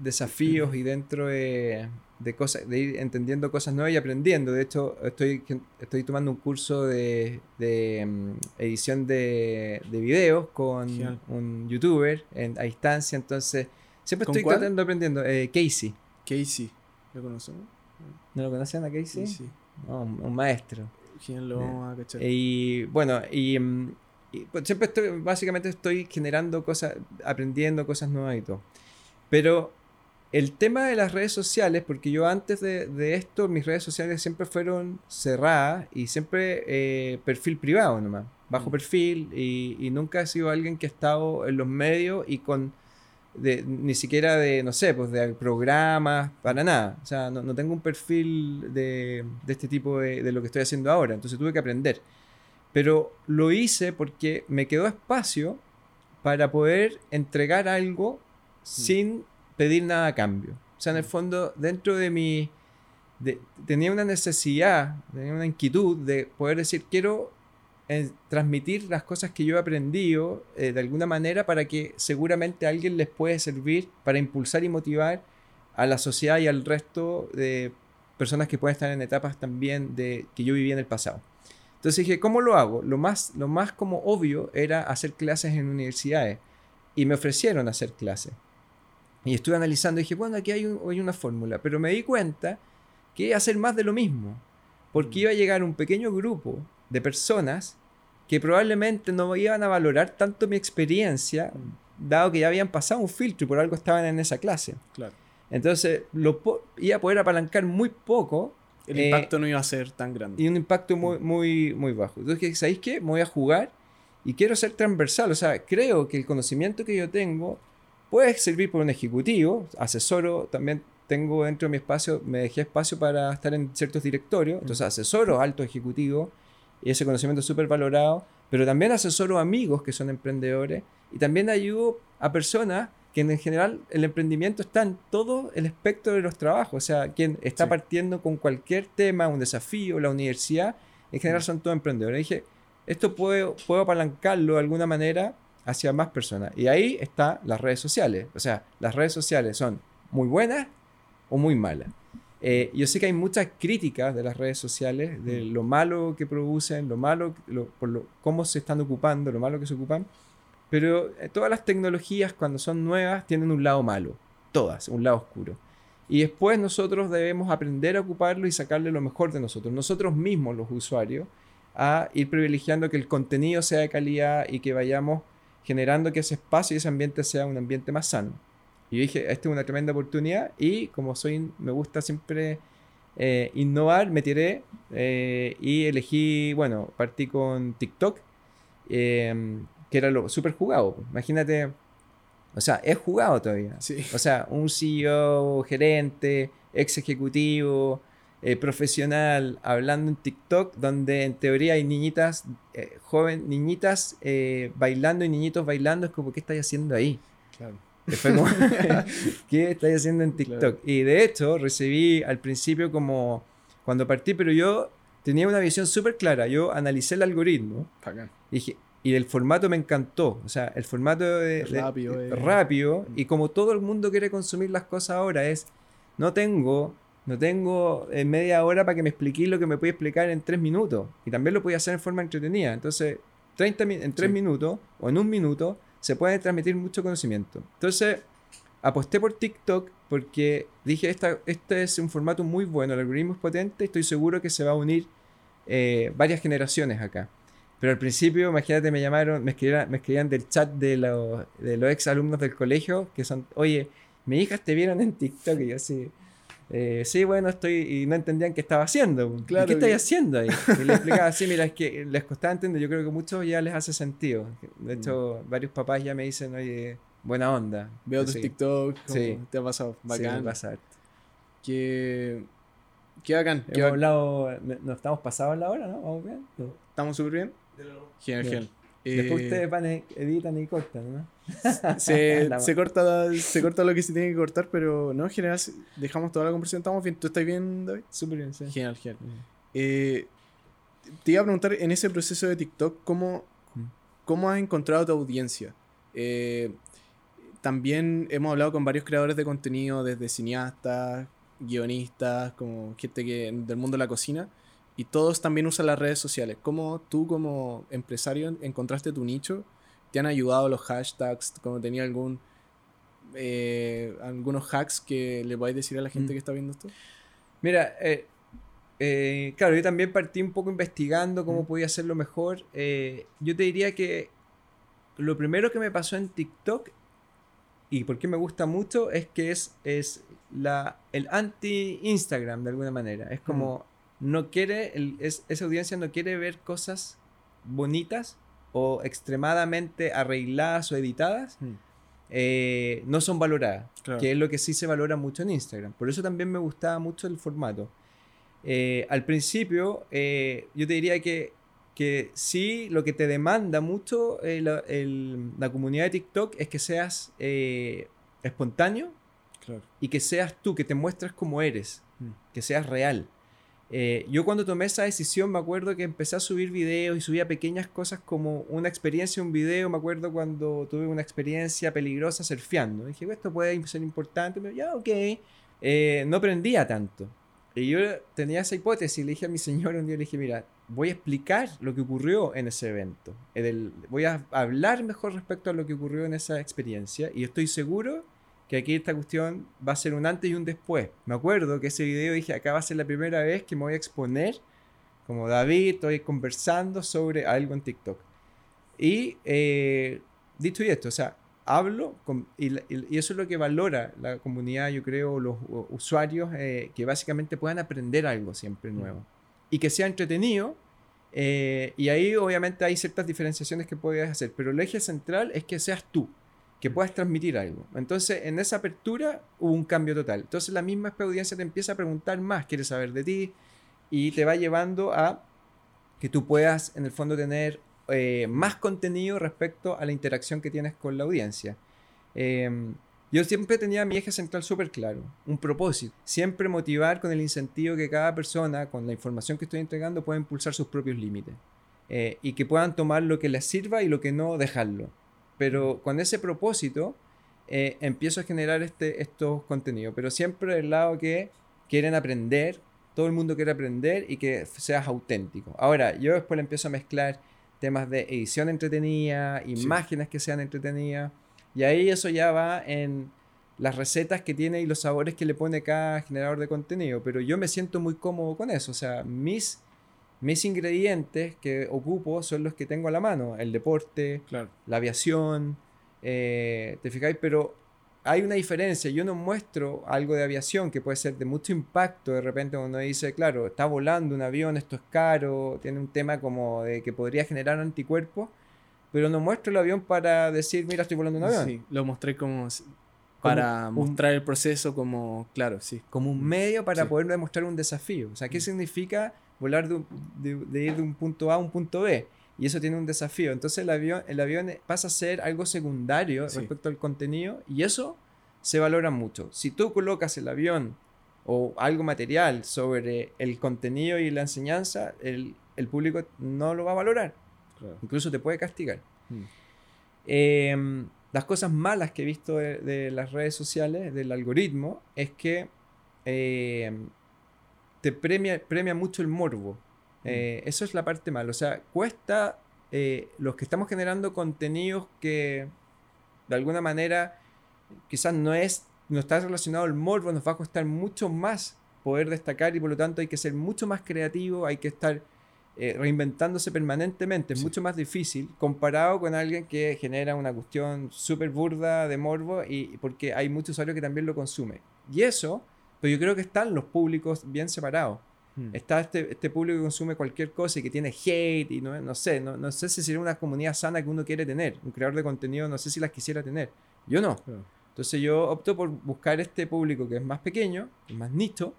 desafíos y dentro de, de, cosas, de ir entendiendo cosas nuevas y aprendiendo. De hecho, estoy, estoy tomando un curso de, de mm, edición de, de, videos con un youtuber en, a distancia, entonces siempre estoy tratando aprendiendo. Eh, Casey. Casey, ¿lo conocemos? ¿No lo conocen a Casey? Sí. un, maestro. ¿Quién lo a cachar? Y bueno, y, mm, pues, siempre estoy, básicamente estoy generando cosas, aprendiendo cosas nuevas y todo. Pero el tema de las redes sociales, porque yo antes de, esto, mis redes sociales siempre fueron cerradas y siempre eh, perfil privado nomás, bajo mm. perfil y, nunca he sido alguien que ha estado en los medios y con, ni siquiera de, no sé, pues de programas, para nada. O sea, no, tengo un perfil de, este tipo de, de, lo que estoy haciendo ahora, entonces tuve que aprender. Pero lo hice porque me quedó espacio para poder entregar algo mm. sin pedir nada a cambio. O sea, en el fondo, dentro de mi... tenía una necesidad, tenía una inquietud de poder decir, quiero eh, transmitir las cosas que yo he aprendido eh, de alguna manera para que seguramente a alguien les puede servir para impulsar y motivar a la sociedad y al resto de personas que pueden estar en etapas también de que yo viví en el pasado. Entonces dije, ¿cómo lo hago? Lo más, lo más como obvio era hacer clases en universidades y me ofrecieron hacer clases. Y estuve analizando y dije, bueno, aquí hay, una fórmula, pero me di cuenta que iba a hacer más de lo mismo, porque mm. iba a llegar un pequeño grupo de personas que probablemente no iban a valorar tanto mi experiencia, mm. dado que ya habían pasado un filtro y por algo estaban en esa clase. Claro. Entonces, lo iba a poder apalancar muy poco. El impacto no iba a ser tan grande. Y un impacto muy, mm. muy, muy bajo. Entonces, ¿sabéis qué? Me voy a jugar y quiero ser transversal. O sea, creo que el conocimiento que yo tengo Puede servir por un ejecutivo, asesoro, también tengo dentro de mi espacio, me dejé espacio para estar en ciertos directorios, entonces asesoro alto ejecutivo y ese conocimiento es súper valorado, pero también asesoro amigos que son emprendedores y también ayudo a personas que en general el emprendimiento está en todo el espectro de los trabajos, o sea, quien está partiendo con cualquier tema, un desafío, la universidad, en general son todos emprendedores. dije, esto puedo, puedo apalancarlo de alguna manera hacia más personas. Y ahí están las redes sociales. O sea, las redes sociales son muy buenas o muy malas. Eh, yo sé que hay muchas críticas de las redes sociales, de lo malo que producen, lo malo, por lo, cómo se están ocupando, lo malo que se ocupan. Pero eh, todas las tecnologías cuando son nuevas tienen un lado malo, todas, un lado oscuro. Y después nosotros debemos aprender a ocuparlo y sacarle lo mejor de nosotros, nosotros mismos los usuarios, a ir privilegiando que el contenido sea de calidad y que vayamos generando que ese espacio y ese ambiente sea un ambiente más sano. Y yo dije, esta es una tremenda oportunidad y como soy, me gusta siempre eh, innovar, me tiré eh, y elegí, bueno, partí con TikTok, em, que era lo súper jugado. Imagínate, o sea, es jugado todavía. O sea, un CEO, gerente, ex ejecutivo, eh, profesional hablando en TikTok donde en teoría hay niñitas, eh, joven, niñitas eh, bailando y niñitos bailando, es como, ¿qué estáis haciendo ahí? Claro. ¿qué estáis haciendo en TikTok? Y de hecho recibí al principio como, Cuando partí, pero yo tenía una visión súper clara. Yo analicé el algoritmo. Y dije, y el formato me encantó. O sea, el formato de, rápido, eh. rápido. Y como todo el mundo quiere consumir las cosas ahora, es no tengo, no tengo en media hora para que me expliquéis lo que me puede explicar en tres minutos. Y también lo podía hacer en forma entretenida. Entonces, 30 en tres minutos o en un minuto se puede transmitir mucho conocimiento. Entonces, aposté por TikTok porque dije, esta, este es un formato muy bueno, el algoritmo es potente, estoy seguro que se va a unir eh, varias generaciones acá. Pero al principio, imagínate, me llamaron, me escribían, me escribían del chat de los, de los ex alumnos del colegio, que son, oye, mis hijas te vieron en TikTok, y yo así, eh, sí, bueno, estoy, y no entendían qué estaba haciendo. Claro, ¿Qué estáis haciendo ahí? Y le explicaba así, mira, es que les costaba entender, yo creo que a muchos ya les hace sentido. De hecho, mm. varios papás ya me dicen, oye, buena onda. Veo tus TikTok, sí. te ha pasado, bacán. Sí, pasar. Que... Qué bacán. Hemos hablado, nos estamos pasados la hora, ¿no? ¿Vamos bien? ¿Estamos súper bien? Genial, genial. Después eh, ustedes van, editan y cortan, ¿no? se, se, corta, se corta lo que se tiene que cortar, pero no, en general dejamos toda la conversación. ¿Estamos bien? ¿Tú estás bien, David? Súper bien, sí. Genial, genial. Eh, te iba a preguntar, en ese proceso de TikTok, ¿cómo, mm. cómo has encontrado tu audiencia? Eh, también hemos hablado con varios creadores de contenido, desde cineastas, guionistas, como gente que, del mundo de la cocina y todos también usan las redes sociales. ¿Cómo tú como empresario encontraste tu nicho? ¿Te han ayudado los hashtags? ¿Cómo tenía algún eh, algunos hacks que le a decir a la gente mm. que está viendo esto? Mira, eh, eh, claro, yo también partí un poco investigando cómo mm. podía hacerlo mejor. yo te diría que lo primero que me pasó en TikTok y por qué me gusta mucho es que es, es la, el anti-Instagram de alguna manera. Es como mm no quiere, esa audiencia no quiere ver cosas bonitas o extremadamente arregladas o editadas, hmm. eh, no son valoradas, que es lo que sí se valora mucho en Instagram. Por eso también me gustaba mucho el formato. Eh, al principio, eh, yo te diría que, que sí, lo que te demanda mucho la, la, comunidad de TikTok es que seas espontáneo y que seas tú, que te muestres como eres, hmm. que seas real. Eh, yo cuando tomé esa decisión me acuerdo que empecé a subir videos y subía pequeñas cosas como una experiencia, un video, me acuerdo cuando tuve una experiencia peligrosa surfeando. Dije, esto puede ser importante, pero ya, ok. Eh, no aprendía tanto. Y yo tenía esa hipótesis, le dije a mi señor un día, le dije, mira, voy a explicar lo que ocurrió en ese evento. voy a hablar mejor respecto a lo que ocurrió en esa experiencia y estoy seguro que aquí esta cuestión va a ser un antes y un después. Me acuerdo que ese video dije, acá va a ser la primera vez que me voy a exponer, como David, estoy conversando sobre algo en TikTok. Y eh, dicho y esto, o sea, hablo y, eso es lo que valora la comunidad, yo creo, los usuarios, eh, que básicamente puedan aprender algo siempre nuevo. Y que sea entretenido. Eh, y ahí obviamente hay ciertas diferenciaciones que puedes hacer, pero el eje central es que seas tú que puedas transmitir algo. Entonces, en esa apertura hubo un cambio total. Entonces, la misma audiencia te empieza a preguntar más, quiere saber de ti, y te va llevando a que tú puedas, en el fondo, tener eh, más contenido respecto a la interacción que tienes con la audiencia. Em, yo siempre tenía mi eje central súper claro, un propósito. Siempre motivar con el incentivo que cada persona, con la información que estoy entregando, pueda impulsar sus propios límites. Eh, y que puedan tomar lo que les sirva y lo que no, dejarlo pero con ese propósito eh, empiezo a generar este, estos contenidos, pero siempre del lado que quieren aprender, todo el mundo quiere aprender y que seas auténtico. Ahora, yo después le empiezo a mezclar temas de edición entretenida, imágenes que sean entretenidas, y ahí eso ya va en las recetas que tiene y los sabores que le pone cada generador de contenido, pero yo me siento muy cómodo con eso, o sea, mis mis ingredientes que ocupo son los que tengo a la mano, el deporte, la aviación, eh, ¿te fijáis? Pero hay una diferencia, yo no muestro algo de aviación que puede ser de mucho impacto de repente cuando dice, claro, está volando un avión, esto es caro, tiene un tema como de que podría generar anticuerpos, pero no muestro el avión para decir, mira, estoy volando un avión. Sí, lo mostré como para mostrar el proceso como, claro, sí. Como un medio para poder demostrar un desafío. O sea, ¿qué mm. significa volar de, ir de un punto A a un punto B. Y eso tiene un desafío. Entonces el avión, el avión pasa a ser algo secundario respecto al contenido y eso se valora mucho. Si tú colocas el avión o algo material sobre el contenido y la enseñanza, el, el público no lo va a valorar. Incluso te puede castigar. Mm. Em, las cosas malas que he visto de, las redes sociales, del algoritmo, es que em, te premia, premia mucho el morbo. Mm. Eh, eso es la parte mala. O sea, cuesta eh, los que estamos generando contenidos que de alguna manera quizás no es no está relacionado al morbo, nos va a costar mucho más poder destacar y por lo tanto hay que ser mucho más creativo, hay que estar eh, reinventándose permanentemente, es mucho más difícil comparado con alguien que genera una cuestión súper burda de morbo y porque hay muchos usuarios que también lo consumen. Y eso, pues yo creo que están los públicos bien separados. Hmm. Está este, este, público que consume cualquier cosa y que tiene hate y no, no sé, no, no, sé si sería una comunidad sana que uno quiere tener. Un creador de contenido no sé si las quisiera tener. Yo no. Entonces yo opto por buscar este público que es más pequeño, más nicho,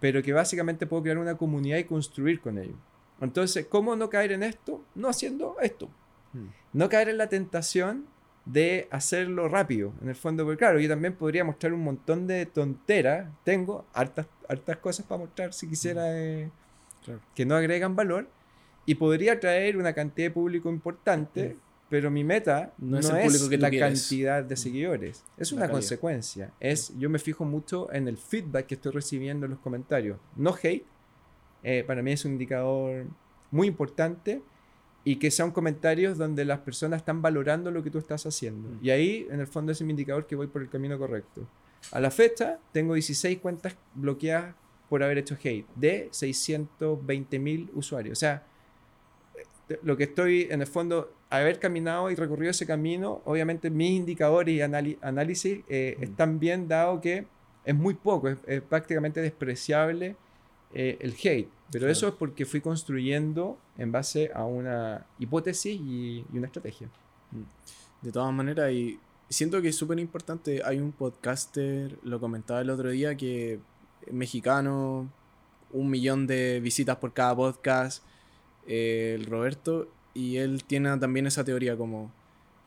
pero que básicamente puedo crear una comunidad y construir con ellos. Entonces, ¿cómo no caer en esto? No haciendo esto. Hmm. No caer en la tentación de hacerlo rápido, en el fondo, porque claro, yo también podría mostrar un montón de tonteras, tengo hartas, hartas cosas para mostrar si quisiera hmm. eh, que no agregan valor, y podría traer una cantidad de público importante, pero mi meta no, es, la cantidad de seguidores, es una consecuencia, es yo me fijo mucho en el feedback que estoy recibiendo en los comentarios, no hate, eh, para mí es un indicador muy importante y que sean comentarios donde las personas están valorando lo que tú estás haciendo. Mm. Y ahí, en el fondo, es mi indicador que voy por el camino correcto. A la fecha, tengo 16 cuentas bloqueadas por haber hecho hate de 620 mil usuarios. O sea, eh, lo que estoy, en el fondo, haber caminado y recorrido ese camino, obviamente mis indicadores y análisis eh, mm. están bien dado que es muy poco, es prácticamente despreciable eh, el hate. Pero eso es porque fui construyendo en base a una hipótesis y, una estrategia. Mm. De todas maneras, y siento que es súper importante. Hay un podcaster, lo comentaba el otro día, que es mexicano, un millón de visitas por cada podcast, eh, el Roberto, y él tiene también esa teoría como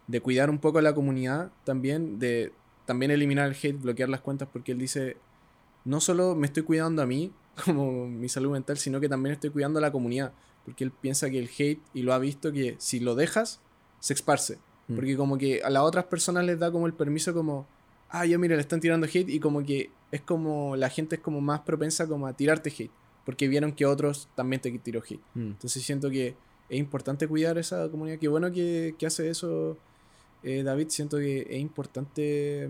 de cuidar un poco a la comunidad también, de también eliminar el hate, bloquear las cuentas, porque él dice, no solo me estoy cuidando a mí, como mi salud mental, sino que también estoy cuidando a la comunidad. Porque él piensa que el hate, y lo ha visto, que si lo dejas, se esparce. Mm. Porque como que a las otras personas les da como el permiso como, ah, yo mira, le están tirando hate y como que es como, la gente es como más propensa como a tirarte hate. Porque vieron que otros también te tiró hate. Mm. Entonces siento que es importante cuidar esa comunidad. Qué bueno que, que hace eso eh, David. Siento que es importante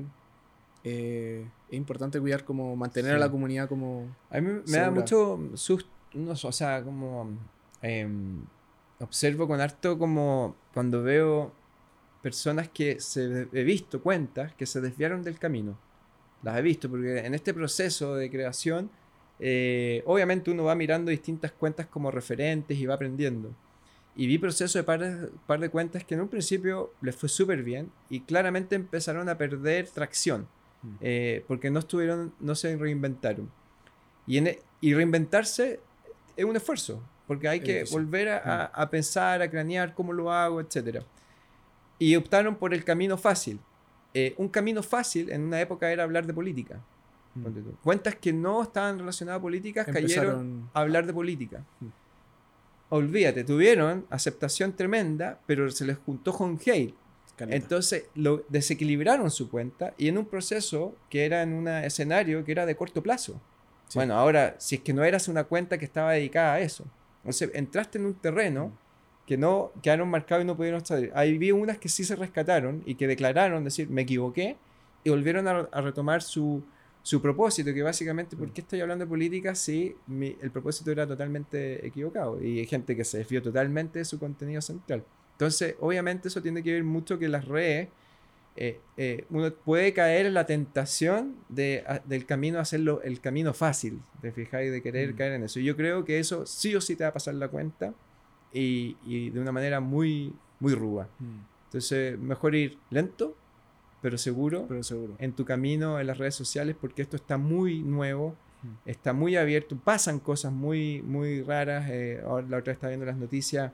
eh, es importante cuidar como mantener a la comunidad como a mí me, da mucho susto o sea como em, observo con harto como cuando veo personas que se he visto cuentas que se desviaron del camino. Las he visto porque en este proceso de creación eh, obviamente uno va mirando distintas cuentas como referentes y va aprendiendo. Y vi proceso de par, par de cuentas que en un principio les fue súper bien y claramente empezaron a perder tracción eh, porque no estuvieron, no se reinventaron. Y, en, e, y reinventarse es un esfuerzo, porque hay que volver a, a, pensar, a cranear cómo lo hago, etc. Y optaron por el camino fácil. Eh, un camino fácil en una época era hablar de política. Cuentas que no estaban relacionadas a políticas cayeron a hablar de política. Olvídate, tuvieron aceptación tremenda, pero se les juntó con hate. Entonces lo desequilibraron su cuenta y en un proceso que era en un escenario que era de corto plazo. Bueno, ahora, si es que no eras una cuenta que estaba dedicada a eso, entonces entraste en un terreno mm. que no quedaron marcados y no pudieron salir. Ahí vi unas que sí se rescataron y que declararon, decir, me equivoqué y volvieron a, retomar su, su, propósito, que básicamente, ¿por qué estoy hablando de política si el propósito era totalmente equivocado? Y hay gente que se desvió totalmente de su contenido central. Entonces, obviamente eso tiene que ver mucho que las redes, eh, eh, uno puede caer en la tentación de, del camino, hacerlo el camino fácil, de fijar y de querer mm. caer en eso. Y yo creo que eso sí o sí te va a pasar la cuenta y, y de una manera muy, muy ruda. Mm. Entonces, mejor ir lento, pero seguro, pero seguro, en tu camino en las redes sociales, porque esto está muy nuevo, mm. está muy abierto, pasan cosas muy, muy raras. Eh, ahora la otra vez estaba viendo las noticias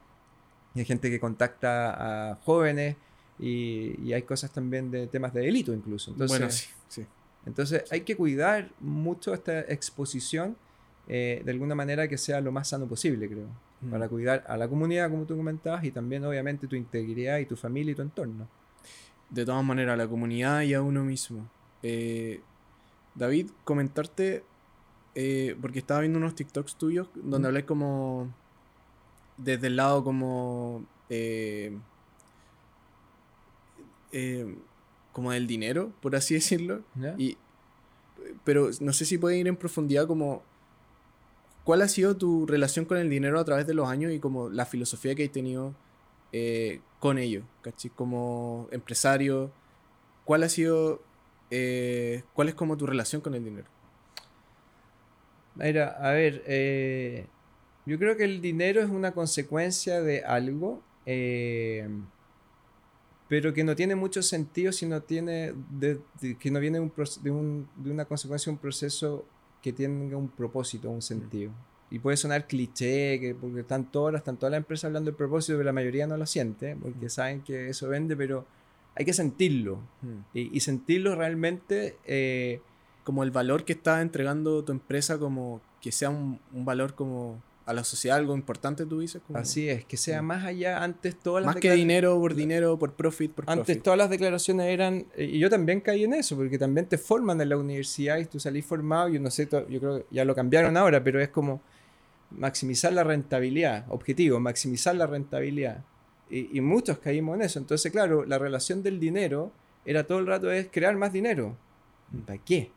hay gente que contacta a jóvenes y, hay cosas también de temas de delito incluso. Entonces, bueno, sí, sí. Entonces hay que cuidar mucho esta exposición eh, de alguna manera que sea lo más sano posible, creo. Mm. Para cuidar a la comunidad, como tú comentabas, y también obviamente tu integridad y tu familia y tu entorno. De todas maneras, a la comunidad y a uno mismo. Eh, David, comentarte, eh, porque estaba viendo unos TikToks tuyos donde Mm. hablé como desde el lado como... eh, eh, como del dinero, por así decirlo. Y, pero no sé si pueden ir en profundidad como cuál ha sido tu relación con el dinero a través de los años y como la filosofía que has tenido eh, con ello. Como empresario, ¿cuál ha sido, eh, cuál es como tu relación con el dinero? Mira, a ver, eh, yo creo que el dinero es una consecuencia de algo, eh, pero que no tiene mucho sentido si no tiene, de- de- que no viene de, un de, un- de una consecuencia un proceso que tenga un propósito, un sentido. Y puede sonar cliché, que porque están todas, están todas las empresas hablando del propósito, pero la mayoría no lo siente, porque saben que eso vende, pero hay que sentirlo. Y, y sentirlo realmente... eh, Como el valor que está entregando tu empresa como que sea un, un valor como a la sociedad, algo importante, tú dices. Como, Así es, que sea más allá, antes todas las Más que dinero por dinero, por profit, por Antes profit. todas las declaraciones eran, eh, y yo también caí en eso, porque también te forman en la universidad y tú salís formado, yo no sé, yo creo que ya lo cambiaron ahora, pero es como maximizar la rentabilidad, objetivo, maximizar la rentabilidad. Y, y muchos caímos en eso. Entonces, claro, la relación del dinero era todo el rato es crear más dinero. ¿Para qué?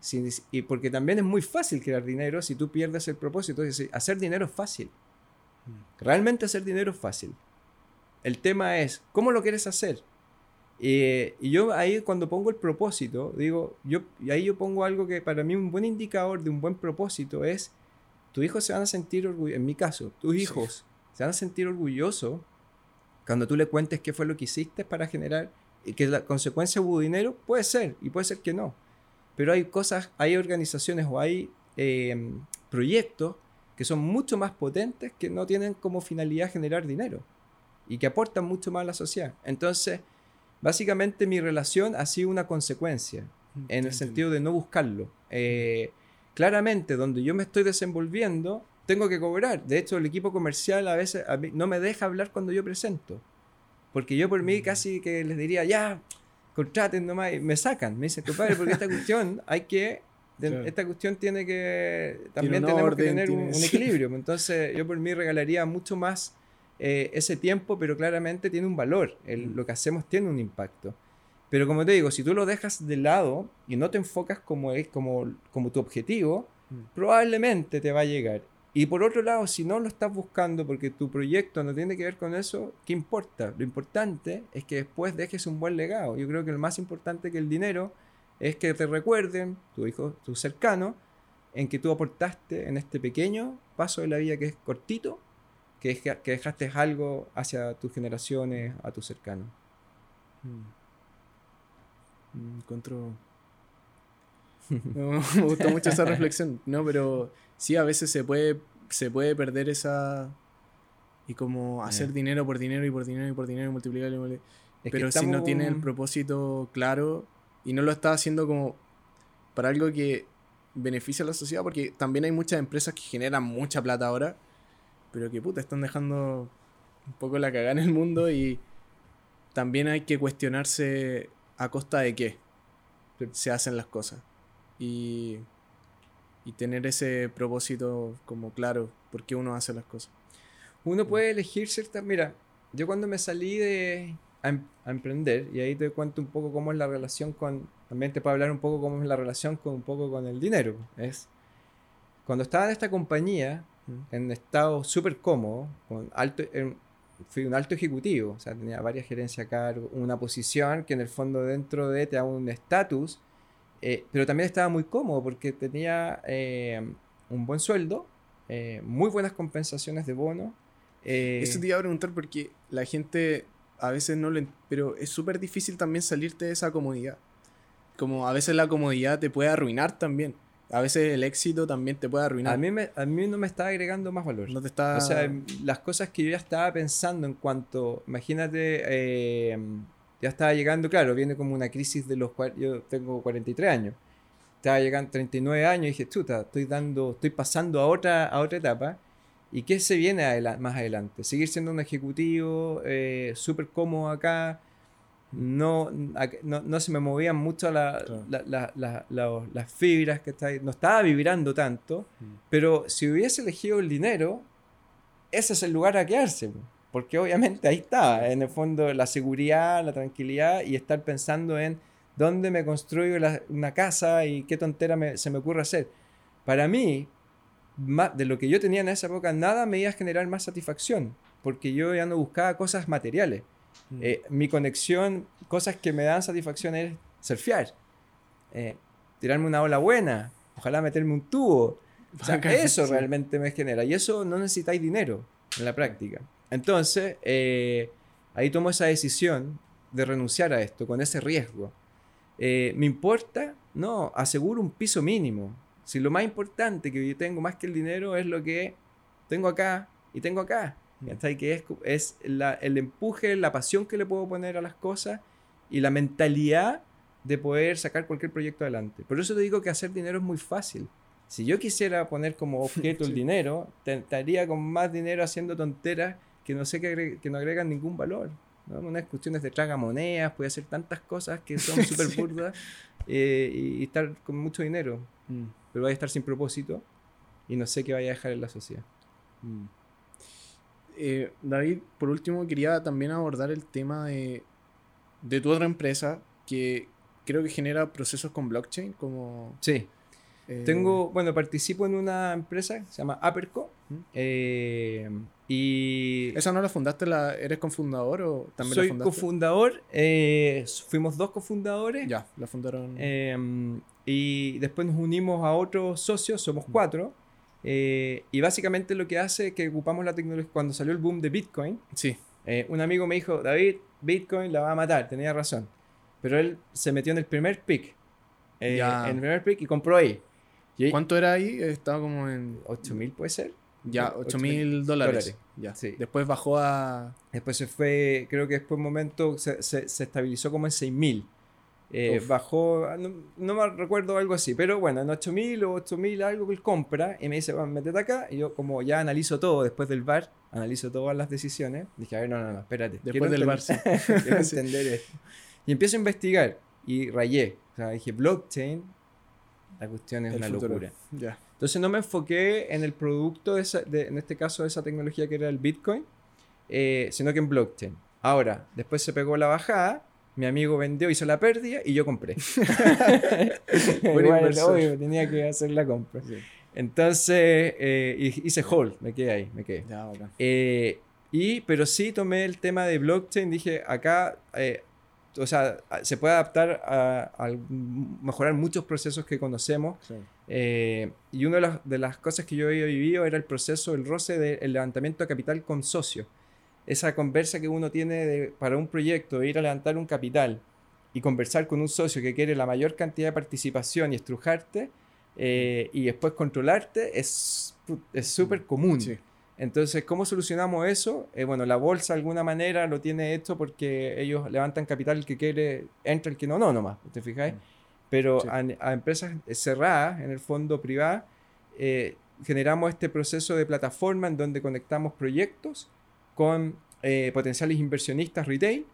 Si- y porque también es muy fácil crear dinero si tú pierdes el propósito. Es decir, hacer dinero es fácil. Realmente hacer dinero es fácil. El tema es, ¿cómo lo quieres hacer? Eh, y yo ahí cuando pongo el propósito, digo, yo, y ahí yo pongo algo que para mí un buen indicador de un buen propósito es, tus hijos se van a sentir orgullosos, en mi caso, tus Sí. hijos se van a sentir orgullosos cuando tú le cuentes qué fue lo que hiciste para generar, y que la consecuencia hubo dinero, puede ser, y puede ser que no. Pero hay cosas, hay organizaciones o hay eh, proyectos que son mucho más potentes que no tienen como finalidad generar dinero y que aportan mucho más a la sociedad. Entonces, básicamente mi relación ha sido una consecuencia en el sentido de no buscarlo. Eh, claramente, donde yo me estoy desenvolviendo, tengo que cobrar. De hecho, el equipo comercial a veces a mí no me deja hablar cuando yo presento. Porque yo por mí casi que les diría, ya, contraten nomás, y me sacan. Me dicen, compadre, porque esta cuestión hay que... Claro. Esta cuestión tiene que... También un tenemos que orden, tener un, tiene- un equilibrio. Entonces, yo por mí regalaría mucho más eh, ese tiempo, pero claramente tiene un valor. El- Mm. Lo que hacemos tiene un impacto. Pero como te digo, si tú lo dejas de lado y no te enfocas como, es, como, como tu objetivo, Mm. probablemente te va a llegar. Y por otro lado, si no lo estás buscando porque tu proyecto no tiene que ver con eso, ¿qué importa? Lo importante es que después dejes un buen legado. Yo creo que lo más importante que el dinero es que te recuerden, tu hijo, tu cercano, en que tú aportaste en este pequeño paso de la vida que es cortito, que, es que dejaste algo hacia tus generaciones, a tus cercanos. Mm. Mm, Encuentro. Me gustó mucho esa reflexión. No, pero sí, a veces se puede, se puede perder esa. Y como hacer dinero por dinero y por dinero y por dinero y multiplicar y multiplicar. Es que Pero si no tiene el propósito claro y no lo está haciendo como para algo que beneficia a la sociedad, porque también hay muchas empresas que generan mucha plata ahora, pero que puta, están dejando un poco la cagada en el mundo y también hay que cuestionarse a costa de qué se hacen las cosas. Y, y tener ese propósito como claro, por qué uno hace las cosas. Uno puede elegir ciertas. Mira, yo cuando me salí de a, em- a emprender, y ahí te cuento un poco cómo es la relación con. También te puedo hablar un poco cómo es la relación con un poco con el dinero. Es. Cuando estaba en esta compañía, Mm. en estado súper cómodo, con alto, en- fui un alto ejecutivo, o sea, tenía varias gerencias a cargo, una posición que en el fondo dentro de te da un estatus, eh, pero también estaba muy cómodo porque tenía eh, un buen sueldo, eh, muy buenas compensaciones de bono. Eso te iba a preguntar porque la gente a veces no lo... Pero es súper difícil también salirte de esa comodidad. Como a veces la comodidad te puede arruinar también. A veces el éxito también te puede arruinar. a, mí me- a mí no me está agregando más valor. no te está... O sea, las cosas que yo ya estaba pensando en cuanto, imagínate, ya estaba llegando, claro, viene como una crisis de los cuales yo tengo 43 años. Estaba llegando 39 años y dije, chuta, estoy dando, estoy pasando a otra, a otra etapa. ¿Y qué se viene más adelante? Seguir siendo un ejecutivo eh, súper cómodo acá. No, no, no, se me movían mucho la, las fibras que está ahí. No estaba vibrando tanto. Mm. Pero si hubiese elegido el dinero, ese es el lugar a quedarse. Porque obviamente ahí está, en el fondo, la seguridad, la tranquilidad y estar pensando en dónde me construyo una casa y qué tontera se me ocurre hacer. Para mí, de lo que yo tenía en esa época, nada me iba a generar más satisfacción, porque yo ya no buscaba cosas materiales. Mm. Eh, mi conexión, cosas que me dan satisfacción es surfear, eh, tirarme una ola buena, ojalá meterme un tubo. eso realmente me genera. Y eso no necesitáis dinero en la práctica. Entonces, eh, ahí tomo esa decisión de renunciar a esto, con ese riesgo. Eh, ¿Me importa? No, aseguro un piso mínimo. Si lo más importante que yo tengo más que el dinero es lo que tengo acá y tengo acá. Mm. Que es, es el empuje, la pasión que le puedo poner a las cosas y la mentalidad de poder sacar cualquier proyecto adelante. Por eso te digo que hacer dinero es muy fácil. Si yo quisiera poner como objeto el dinero, estaría con más dinero haciendo tonteras que no sé que, que no agregan ningún valor. ¿no? Unas cuestiones de tragamonedas, puede hacer tantas cosas que son súper burdas eh, y, estar con mucho dinero. Mm. Pero vaya a estar sin propósito y no sé qué vaya a dejar en la sociedad. Mm. Eh, David, por último, quería también abordar el tema de, de tu otra empresa que creo que genera procesos con blockchain, como... Sí. Eh, Tengo, bueno, participo en una empresa que se llama Aperco. Eh, y ¿Esa no la fundaste? La, ¿Eres cofundador o también soy la fundaste? cofundador. Eh, fuimos dos cofundadores. Ya, la fundaron. Em, y después nos unimos a otros socios, somos cuatro. y básicamente lo que hace es que ocupamos la tecnología. Cuando salió el boom de Bitcoin, sí. un amigo me dijo: David, Bitcoin la va a matar. Tenía razón. Pero él se metió en el primer pick. en el primer pick y compró ahí. ¿Cuánto era ahí? Estaba como en... 8 mil puede ser. Ya, 8 mil dólares. Ya. Sí. Después bajó a... Después se fue, creo que después un momento se, se, estabilizó como en 6 mil. Eh, bajó, ah, no, me recuerdo algo así, pero bueno, en 8000 o 8000 algo que él compra y me dice, bueno, métete acá. Y yo, como ya analizo todo después del bar, analizo todas las decisiones, dije, a ver, no, no, no, espérate. Después del bar, sí. quiero entender esto. Y empiezo a investigar y rayé. O sea, dije, blockchain, la cuestión es una locura. Entonces no me enfoqué en el producto, de, en este caso de esa tecnología que era el Bitcoin, eh, sino que en blockchain. Ahora, después se pegó la bajada, mi amigo vendió, hizo la pérdida y yo compré. bueno, tenía que hacer la compra. Entonces eh, hice hold, me quedé ahí, me quedé. Eh, y, pero sí tomé el tema de blockchain, dije, acá o sea, se puede adaptar a, mejorar muchos procesos que conocemos. Eh, y una de las, cosas que yo había vivido era el proceso, el roce del levantamiento de capital con socios. Esa conversa que uno tiene para un proyecto, de ir a levantar un capital y conversar con un socio que quiere la mayor cantidad de participación y estrujarte eh, y después controlarte, es súper común. Sí. Entonces, ¿cómo solucionamos eso? Eh, bueno, la bolsa de alguna manera lo tiene esto porque ellos levantan capital el que quiere, entra el que no, no nomás, ¿te fijáis? Mm. Pero a, empresas cerradas, en el fondo privado, eh, generamos este proceso de plataforma en donde conectamos proyectos con eh, potenciales inversionistas retail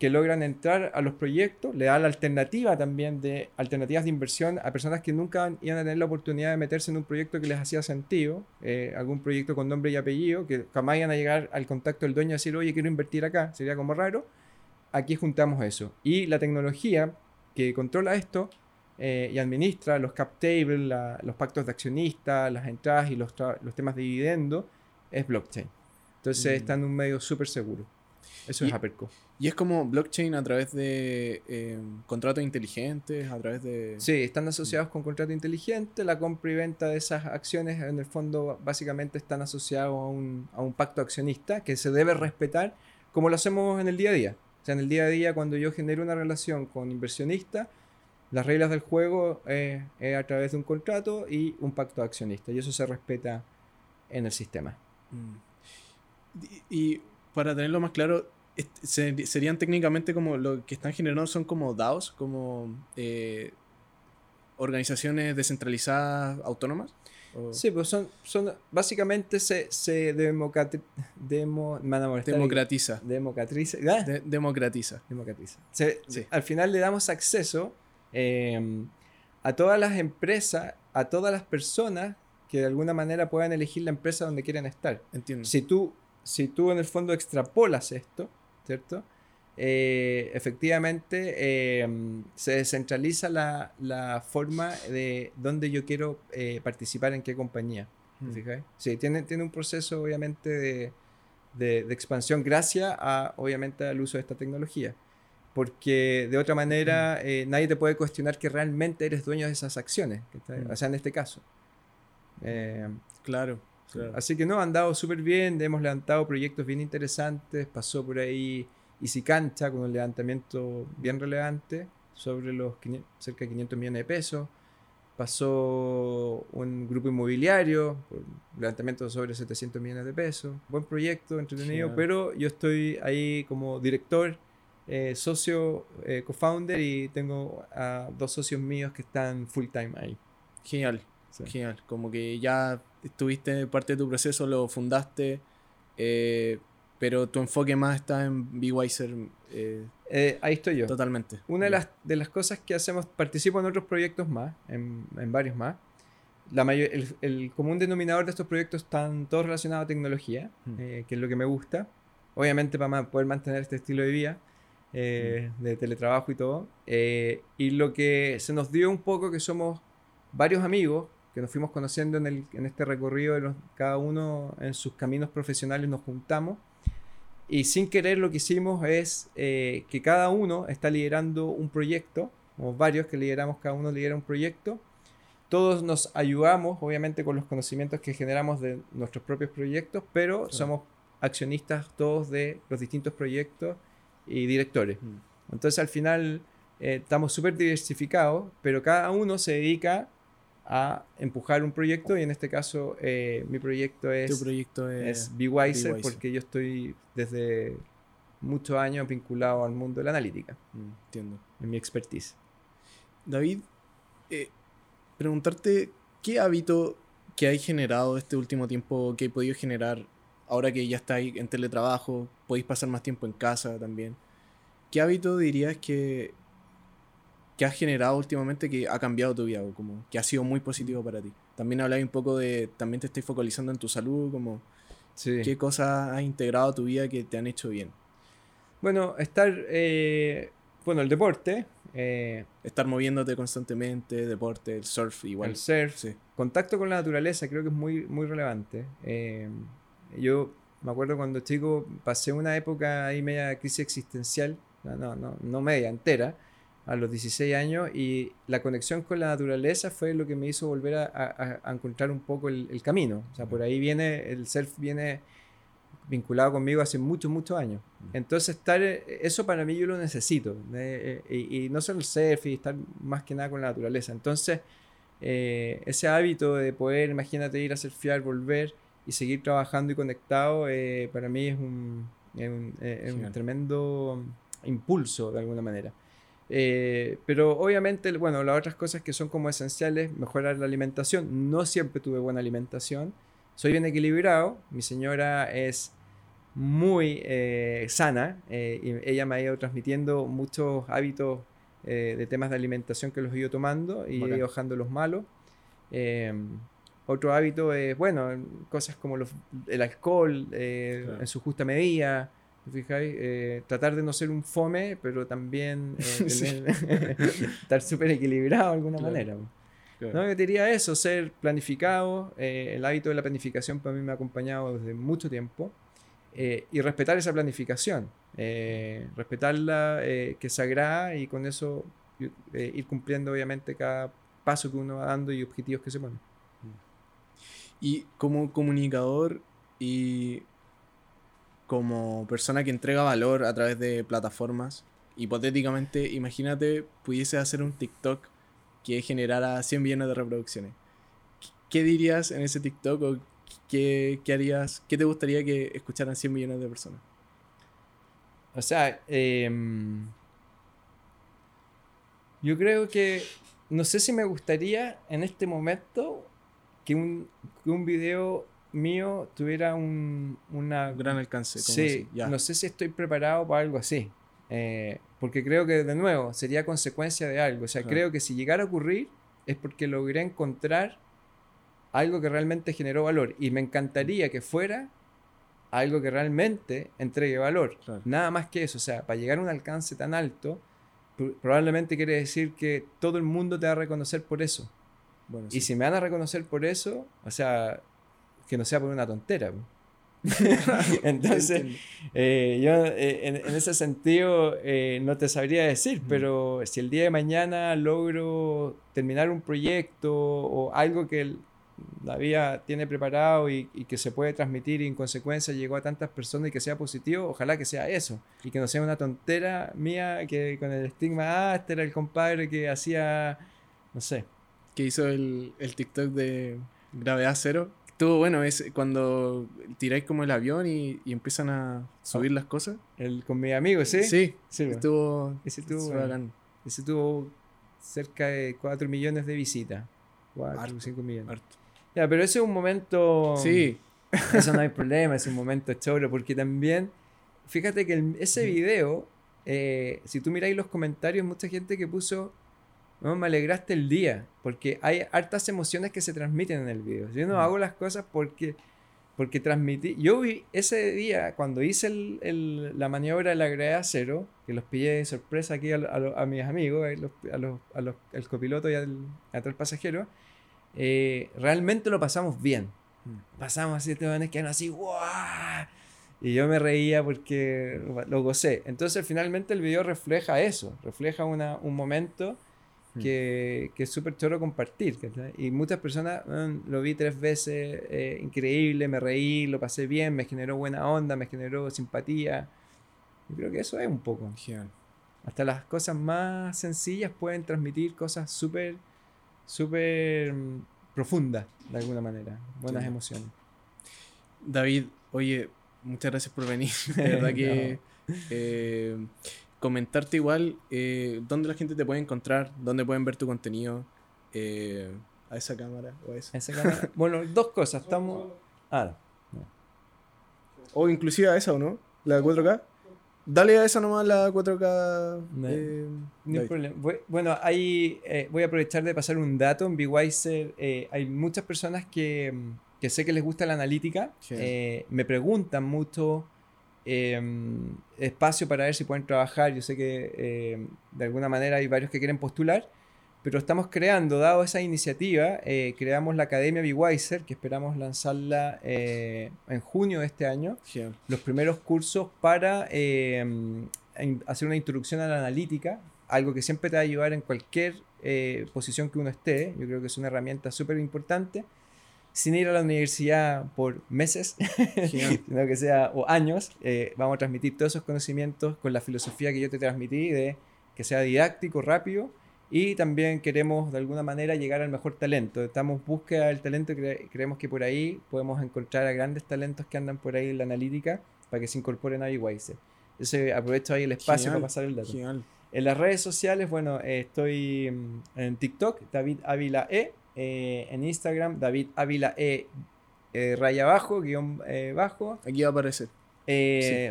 que logran entrar a los proyectos, le da la alternativa también de alternativas de inversión a personas que nunca iban a tener la oportunidad de meterse en un proyecto que les hacía sentido, eh, algún proyecto con nombre y apellido, que jamás iban a llegar al contacto del dueño y decir, oye, quiero invertir acá, sería como raro. Aquí juntamos eso. Y la tecnología que controla esto eh, y administra los cap tables, los pactos de accionistas, las entradas y los, los temas de dividendo es blockchain. Entonces mm. está en un medio súper seguro. Eso es Aperco. Y es como blockchain a través de eh, contratos inteligentes, a través de... Sí, están asociados con contratos inteligentes. La compra y venta de esas acciones, en el fondo, básicamente están asociados a un, a un pacto accionista que se debe respetar como lo hacemos en el día a día. O sea, en el día a día, cuando yo genero una relación con inversionista, las reglas del juego es a través de un contrato y un pacto accionista. Y eso se respeta en el sistema. Mm. y para tenerlo más claro, serían técnicamente como lo que están generando son como DAOs, como eh, organizaciones descentralizadas autónomas. Sí, pues son, son básicamente se, se demo, democratiza. Democratiza. democratiza. Democratiza. Al final le damos acceso em, a todas las empresas, a todas las personas que de alguna manera puedan elegir la empresa donde quieren estar. Entiendo. Si tú, si tú en el fondo extrapolas esto, ¿cierto? Eh, efectivamente em, se descentraliza la, forma de dónde yo quiero eh, participar en qué compañía. Mm. Sí, tiene, tiene un proceso obviamente de, expansión gracias a, obviamente, al uso de esta tecnología. Porque de otra manera mm. eh, nadie te puede cuestionar que realmente eres dueño de esas acciones, mm. o sea, en este caso. claro, claro. Así que no, han dado súper bien, hemos levantado proyectos bien interesantes, pasó por ahí y si cancha con un levantamiento bien relevante sobre los cerca de 500 millones de pesos. Pasó un grupo inmobiliario, un levantamiento sobre 700 millones de pesos. Buen proyecto, entretenido, pero yo estoy ahí como director, eh, socio, eh, co-founder y tengo a dos socios míos que están full time ahí. Genial, genial. Como que ya estuviste parte de tu proceso, lo fundaste. Eh, pero tu enfoque más está en Be Wiser. Eh, eh, ahí estoy yo. Totalmente. Una de las, de las cosas que hacemos, participo en otros proyectos más, en, en varios más. La mayor, el, el, común denominador de estos proyectos están todos relacionados a tecnología, mm. eh, que es lo que me gusta. Obviamente para poder mantener este estilo de vida, mm. de teletrabajo y todo. y lo que se nos dio un poco que somos varios amigos que nos fuimos conociendo en, el, en este recorrido, de cada uno en sus caminos profesionales nos juntamos y sin querer lo que hicimos es eh, que cada uno está liderando un proyecto, o varios que lideramos, cada uno lidera un proyecto. Todos nos ayudamos, obviamente, con los conocimientos que generamos de nuestros propios proyectos, pero somos accionistas todos de los distintos proyectos y directores. Mm. Entonces, al final, eh, estamos súper diversificados, pero cada uno se dedica a empujar un proyecto y en este caso eh, mi proyecto es, tu proyecto es, Be, Wiser, porque yo estoy desde muchos años vinculado al mundo de la analítica. Mm, entiendo. En mi expertise. David, eh, preguntarte qué hábito que hay generado este último tiempo, que he podido generar ahora que ya estáis en teletrabajo, podéis pasar más tiempo en casa también. ¿Qué hábito dirías que que has generado últimamente que ha cambiado tu vida, o como que ha sido muy positivo para ti. También habláis un poco de, también te estoy focalizando en tu salud, como qué cosas has integrado a tu vida que te han hecho bien. Bueno, estar, eh, bueno, el deporte. Eh, estar moviéndote constantemente, deporte, el surf igual. El surf, sí. contacto con la naturaleza creo que es muy, muy relevante. Eh, yo me acuerdo cuando chico pasé una época ahí media crisis existencial, no, no, no, no media, entera a los 16 años y la conexión con la naturaleza fue lo que me hizo volver a, encontrar un poco el, camino. O sea, por ahí viene, el self viene vinculado conmigo hace muchos, muchos años. Entonces, estar, eso para mí yo lo necesito. Eh, y, no solo el self y estar más que nada con la naturaleza. Entonces, eh, ese hábito de poder, imagínate, ir a surfear, volver y seguir trabajando y conectado, eh, para mí es un, es un tremendo impulso de alguna manera. Eh, pero obviamente, bueno, las otras cosas que son como esenciales, mejorar la alimentación. No siempre tuve buena alimentación. Soy bien equilibrado. Mi señora es muy eh, sana eh, y ella me ha ido transmitiendo muchos hábitos de temas de alimentación que los he ido tomando y he ido bajando los malos. otro hábito es, bueno, cosas como el alcohol en su justa medida. Fijáis, eh, tratar de no ser un fome, pero también eh, estar súper equilibrado de alguna manera. No, yo diría eso, ser planificado. Eh, el hábito de la planificación para mí me ha acompañado desde mucho tiempo. y respetar esa planificación. respetarla, que es sagrada y con eso ir cumpliendo obviamente cada paso que uno va dando y objetivos que se ponen. Y como comunicador y como persona que entrega valor a través de plataformas. Hipotéticamente, imagínate, pudiese hacer un TikTok que generara 100 millones de reproducciones. ¿Qué dirías en ese TikTok o qué, harías, qué te gustaría que escucharan 100 millones de personas? O sea, em, yo creo que no sé si me gustaría en este momento que un, que un video mío tuviera un una gran alcance. Como sí, no sé si estoy preparado para algo así. Eh, porque creo que, de nuevo, sería consecuencia de algo. O sea, creo que si llegara a ocurrir es porque logré encontrar algo que realmente generó valor. Y me encantaría que fuera algo que realmente entregue valor. Nada más que eso. O sea, para llegar a un alcance tan alto, probablemente quiere decir que todo el mundo te va a reconocer por eso. y si me van a reconocer por eso, o sea, que no sea por una tontera. Entonces, eh, yo eh, en, ese sentido eh, no te sabría decir, pero si el día de mañana logro terminar un proyecto o algo que la vida tiene preparado y, que se puede transmitir y en consecuencia llegó a tantas personas y que sea positivo, ojalá que sea eso. Y que no sea una tontera mía que con el estigma, ah, este era el compadre que hacía, no sé. Que hizo el, el TikTok de gravedad cero. Estuvo bueno, es cuando tiráis como el avión y, empiezan a subir las cosas. El, con mi amigo, ¿sí? Sí, sí estuvo, ese tuvo, ese tuvo cerca de 4 millones de visitas. 4 o 5 millones. Ya, pero ese es un momento. Sí. Eso no hay problema, es un momento choro, porque también, fíjate que ese video, eh, si tú miráis los comentarios, mucha gente que puso, no, me alegraste el día, porque hay hartas emociones que se transmiten en el video. Yo no hago las cosas porque, porque transmití. Yo vi ese día, cuando hice el, la maniobra de la gravedad cero, que los pillé de sorpresa aquí a, a, mis amigos, a los, a los, al copiloto y al, al pasajero, eh, realmente lo pasamos bien. Mm. Pasamos así, que eran así, ¡guau! Y yo me reía porque lo gocé. Entonces, finalmente el video refleja eso, refleja una, un momento. Que, que es súper choro compartir. Y muchas personas lo vi tres veces, eh, increíble, me reí, lo pasé bien, me generó buena onda, me generó simpatía. Y creo que eso es un poco. Hasta las cosas más sencillas pueden transmitir cosas súper, súper mm, profundas, de alguna manera. Buenas emociones. David, oye, muchas gracias por venir. De verdad que... Eh, comentarte igual eh, dónde la gente te puede encontrar, dónde pueden ver tu contenido. Eh, a esa cámara o a esa. cámara? bueno, dos cosas. Estamos. Ah, O inclusive a esa o no, la 4K. Dale a esa nomás la 4K. No, eh, hay problema. Bueno, ahí voy a aprovechar de pasar un dato. En BeWiser hay muchas personas que, que, sé que les gusta la analítica. me preguntan mucho Em, espacio para ver si pueden trabajar. Yo sé que em, de alguna manera hay varios que quieren postular, pero estamos creando, dado esa iniciativa, eh, creamos la Academia BeWiser, que esperamos lanzarla eh, en junio de este año. Los primeros cursos para em, hacer una introducción a la analítica, algo que siempre te va a ayudar en cualquier eh, posición que uno esté. Yo creo que es una herramienta súper importante sin ir a la universidad por meses, sino que sea, o años, eh, vamos a transmitir todos esos conocimientos con la filosofía que yo te transmití de que sea didáctico, rápido, y también queremos de alguna manera llegar al mejor talento. Estamos en búsqueda del talento y creemos que por ahí podemos encontrar a grandes talentos que andan por ahí en la analítica para que se incorporen a iWise. Entonces aprovecho ahí el espacio para pasar el dato. En las redes sociales, bueno, eh, estoy en TikTok, David Ávila E, eh, en Instagram, David Ávila E. Eh, raya bajo, guion eh, bajo. Aquí va a aparecer.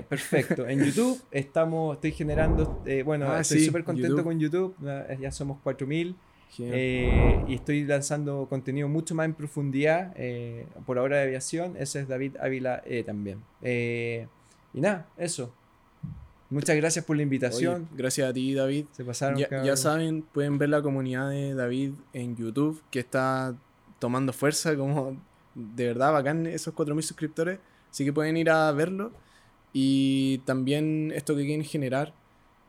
Perfecto. En YouTube estamos, estoy generando, bueno, ah, estoy súper contento con YouTube, ya somos 4000. y estoy lanzando contenido mucho más en profundidad por ahora de aviación. Ese es David Ávila E también. y nada, eso. Muchas gracias por la invitación. gracias a ti, David. Se pasaron. Ya, saben, pueden ver la comunidad de David en YouTube, que está tomando fuerza, como de verdad bacán esos 4.000 suscriptores. Así que pueden ir a verlo. Y también esto que quieren generar,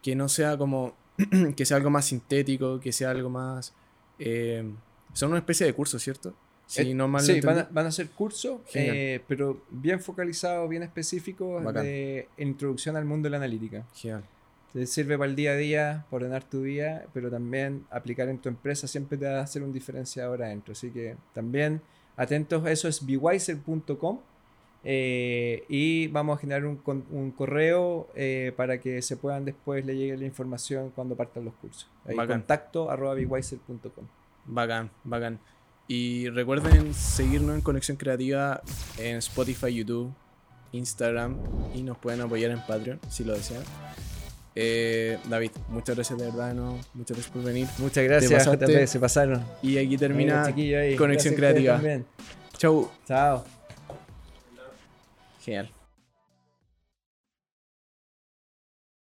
que no sea como, que sea algo más sintético, que sea algo más... Eh, son una especie de curso, ¿cierto? Sí, eh, van a, van a, ser cursos, eh, pero bien focalizados, bien específicos de introducción al mundo de la analítica. Genial. Te sirve para el día a día, para ordenar tu día, pero también aplicar en tu empresa siempre te va a hacer un diferenciador adentro. Así que también atentos, eso es bewiser.com. Eh, y vamos a generar un, un correo eh, para que se puedan después le llegue la información cuando partan los cursos. Ahí, contacto arroba bigwiser.com. Bacán, bacán. Y recuerden seguirnos en Conexión Creativa en Spotify, YouTube, Instagram y nos pueden apoyar en Patreon si lo desean. Eh, David, muchas gracias de verdad, ¿no? muchas gracias por venir. Muchas gracias. JP, se pasaron. Y aquí termina ahí. Conexión Gracias Creativa. Chau. Chao. Genial.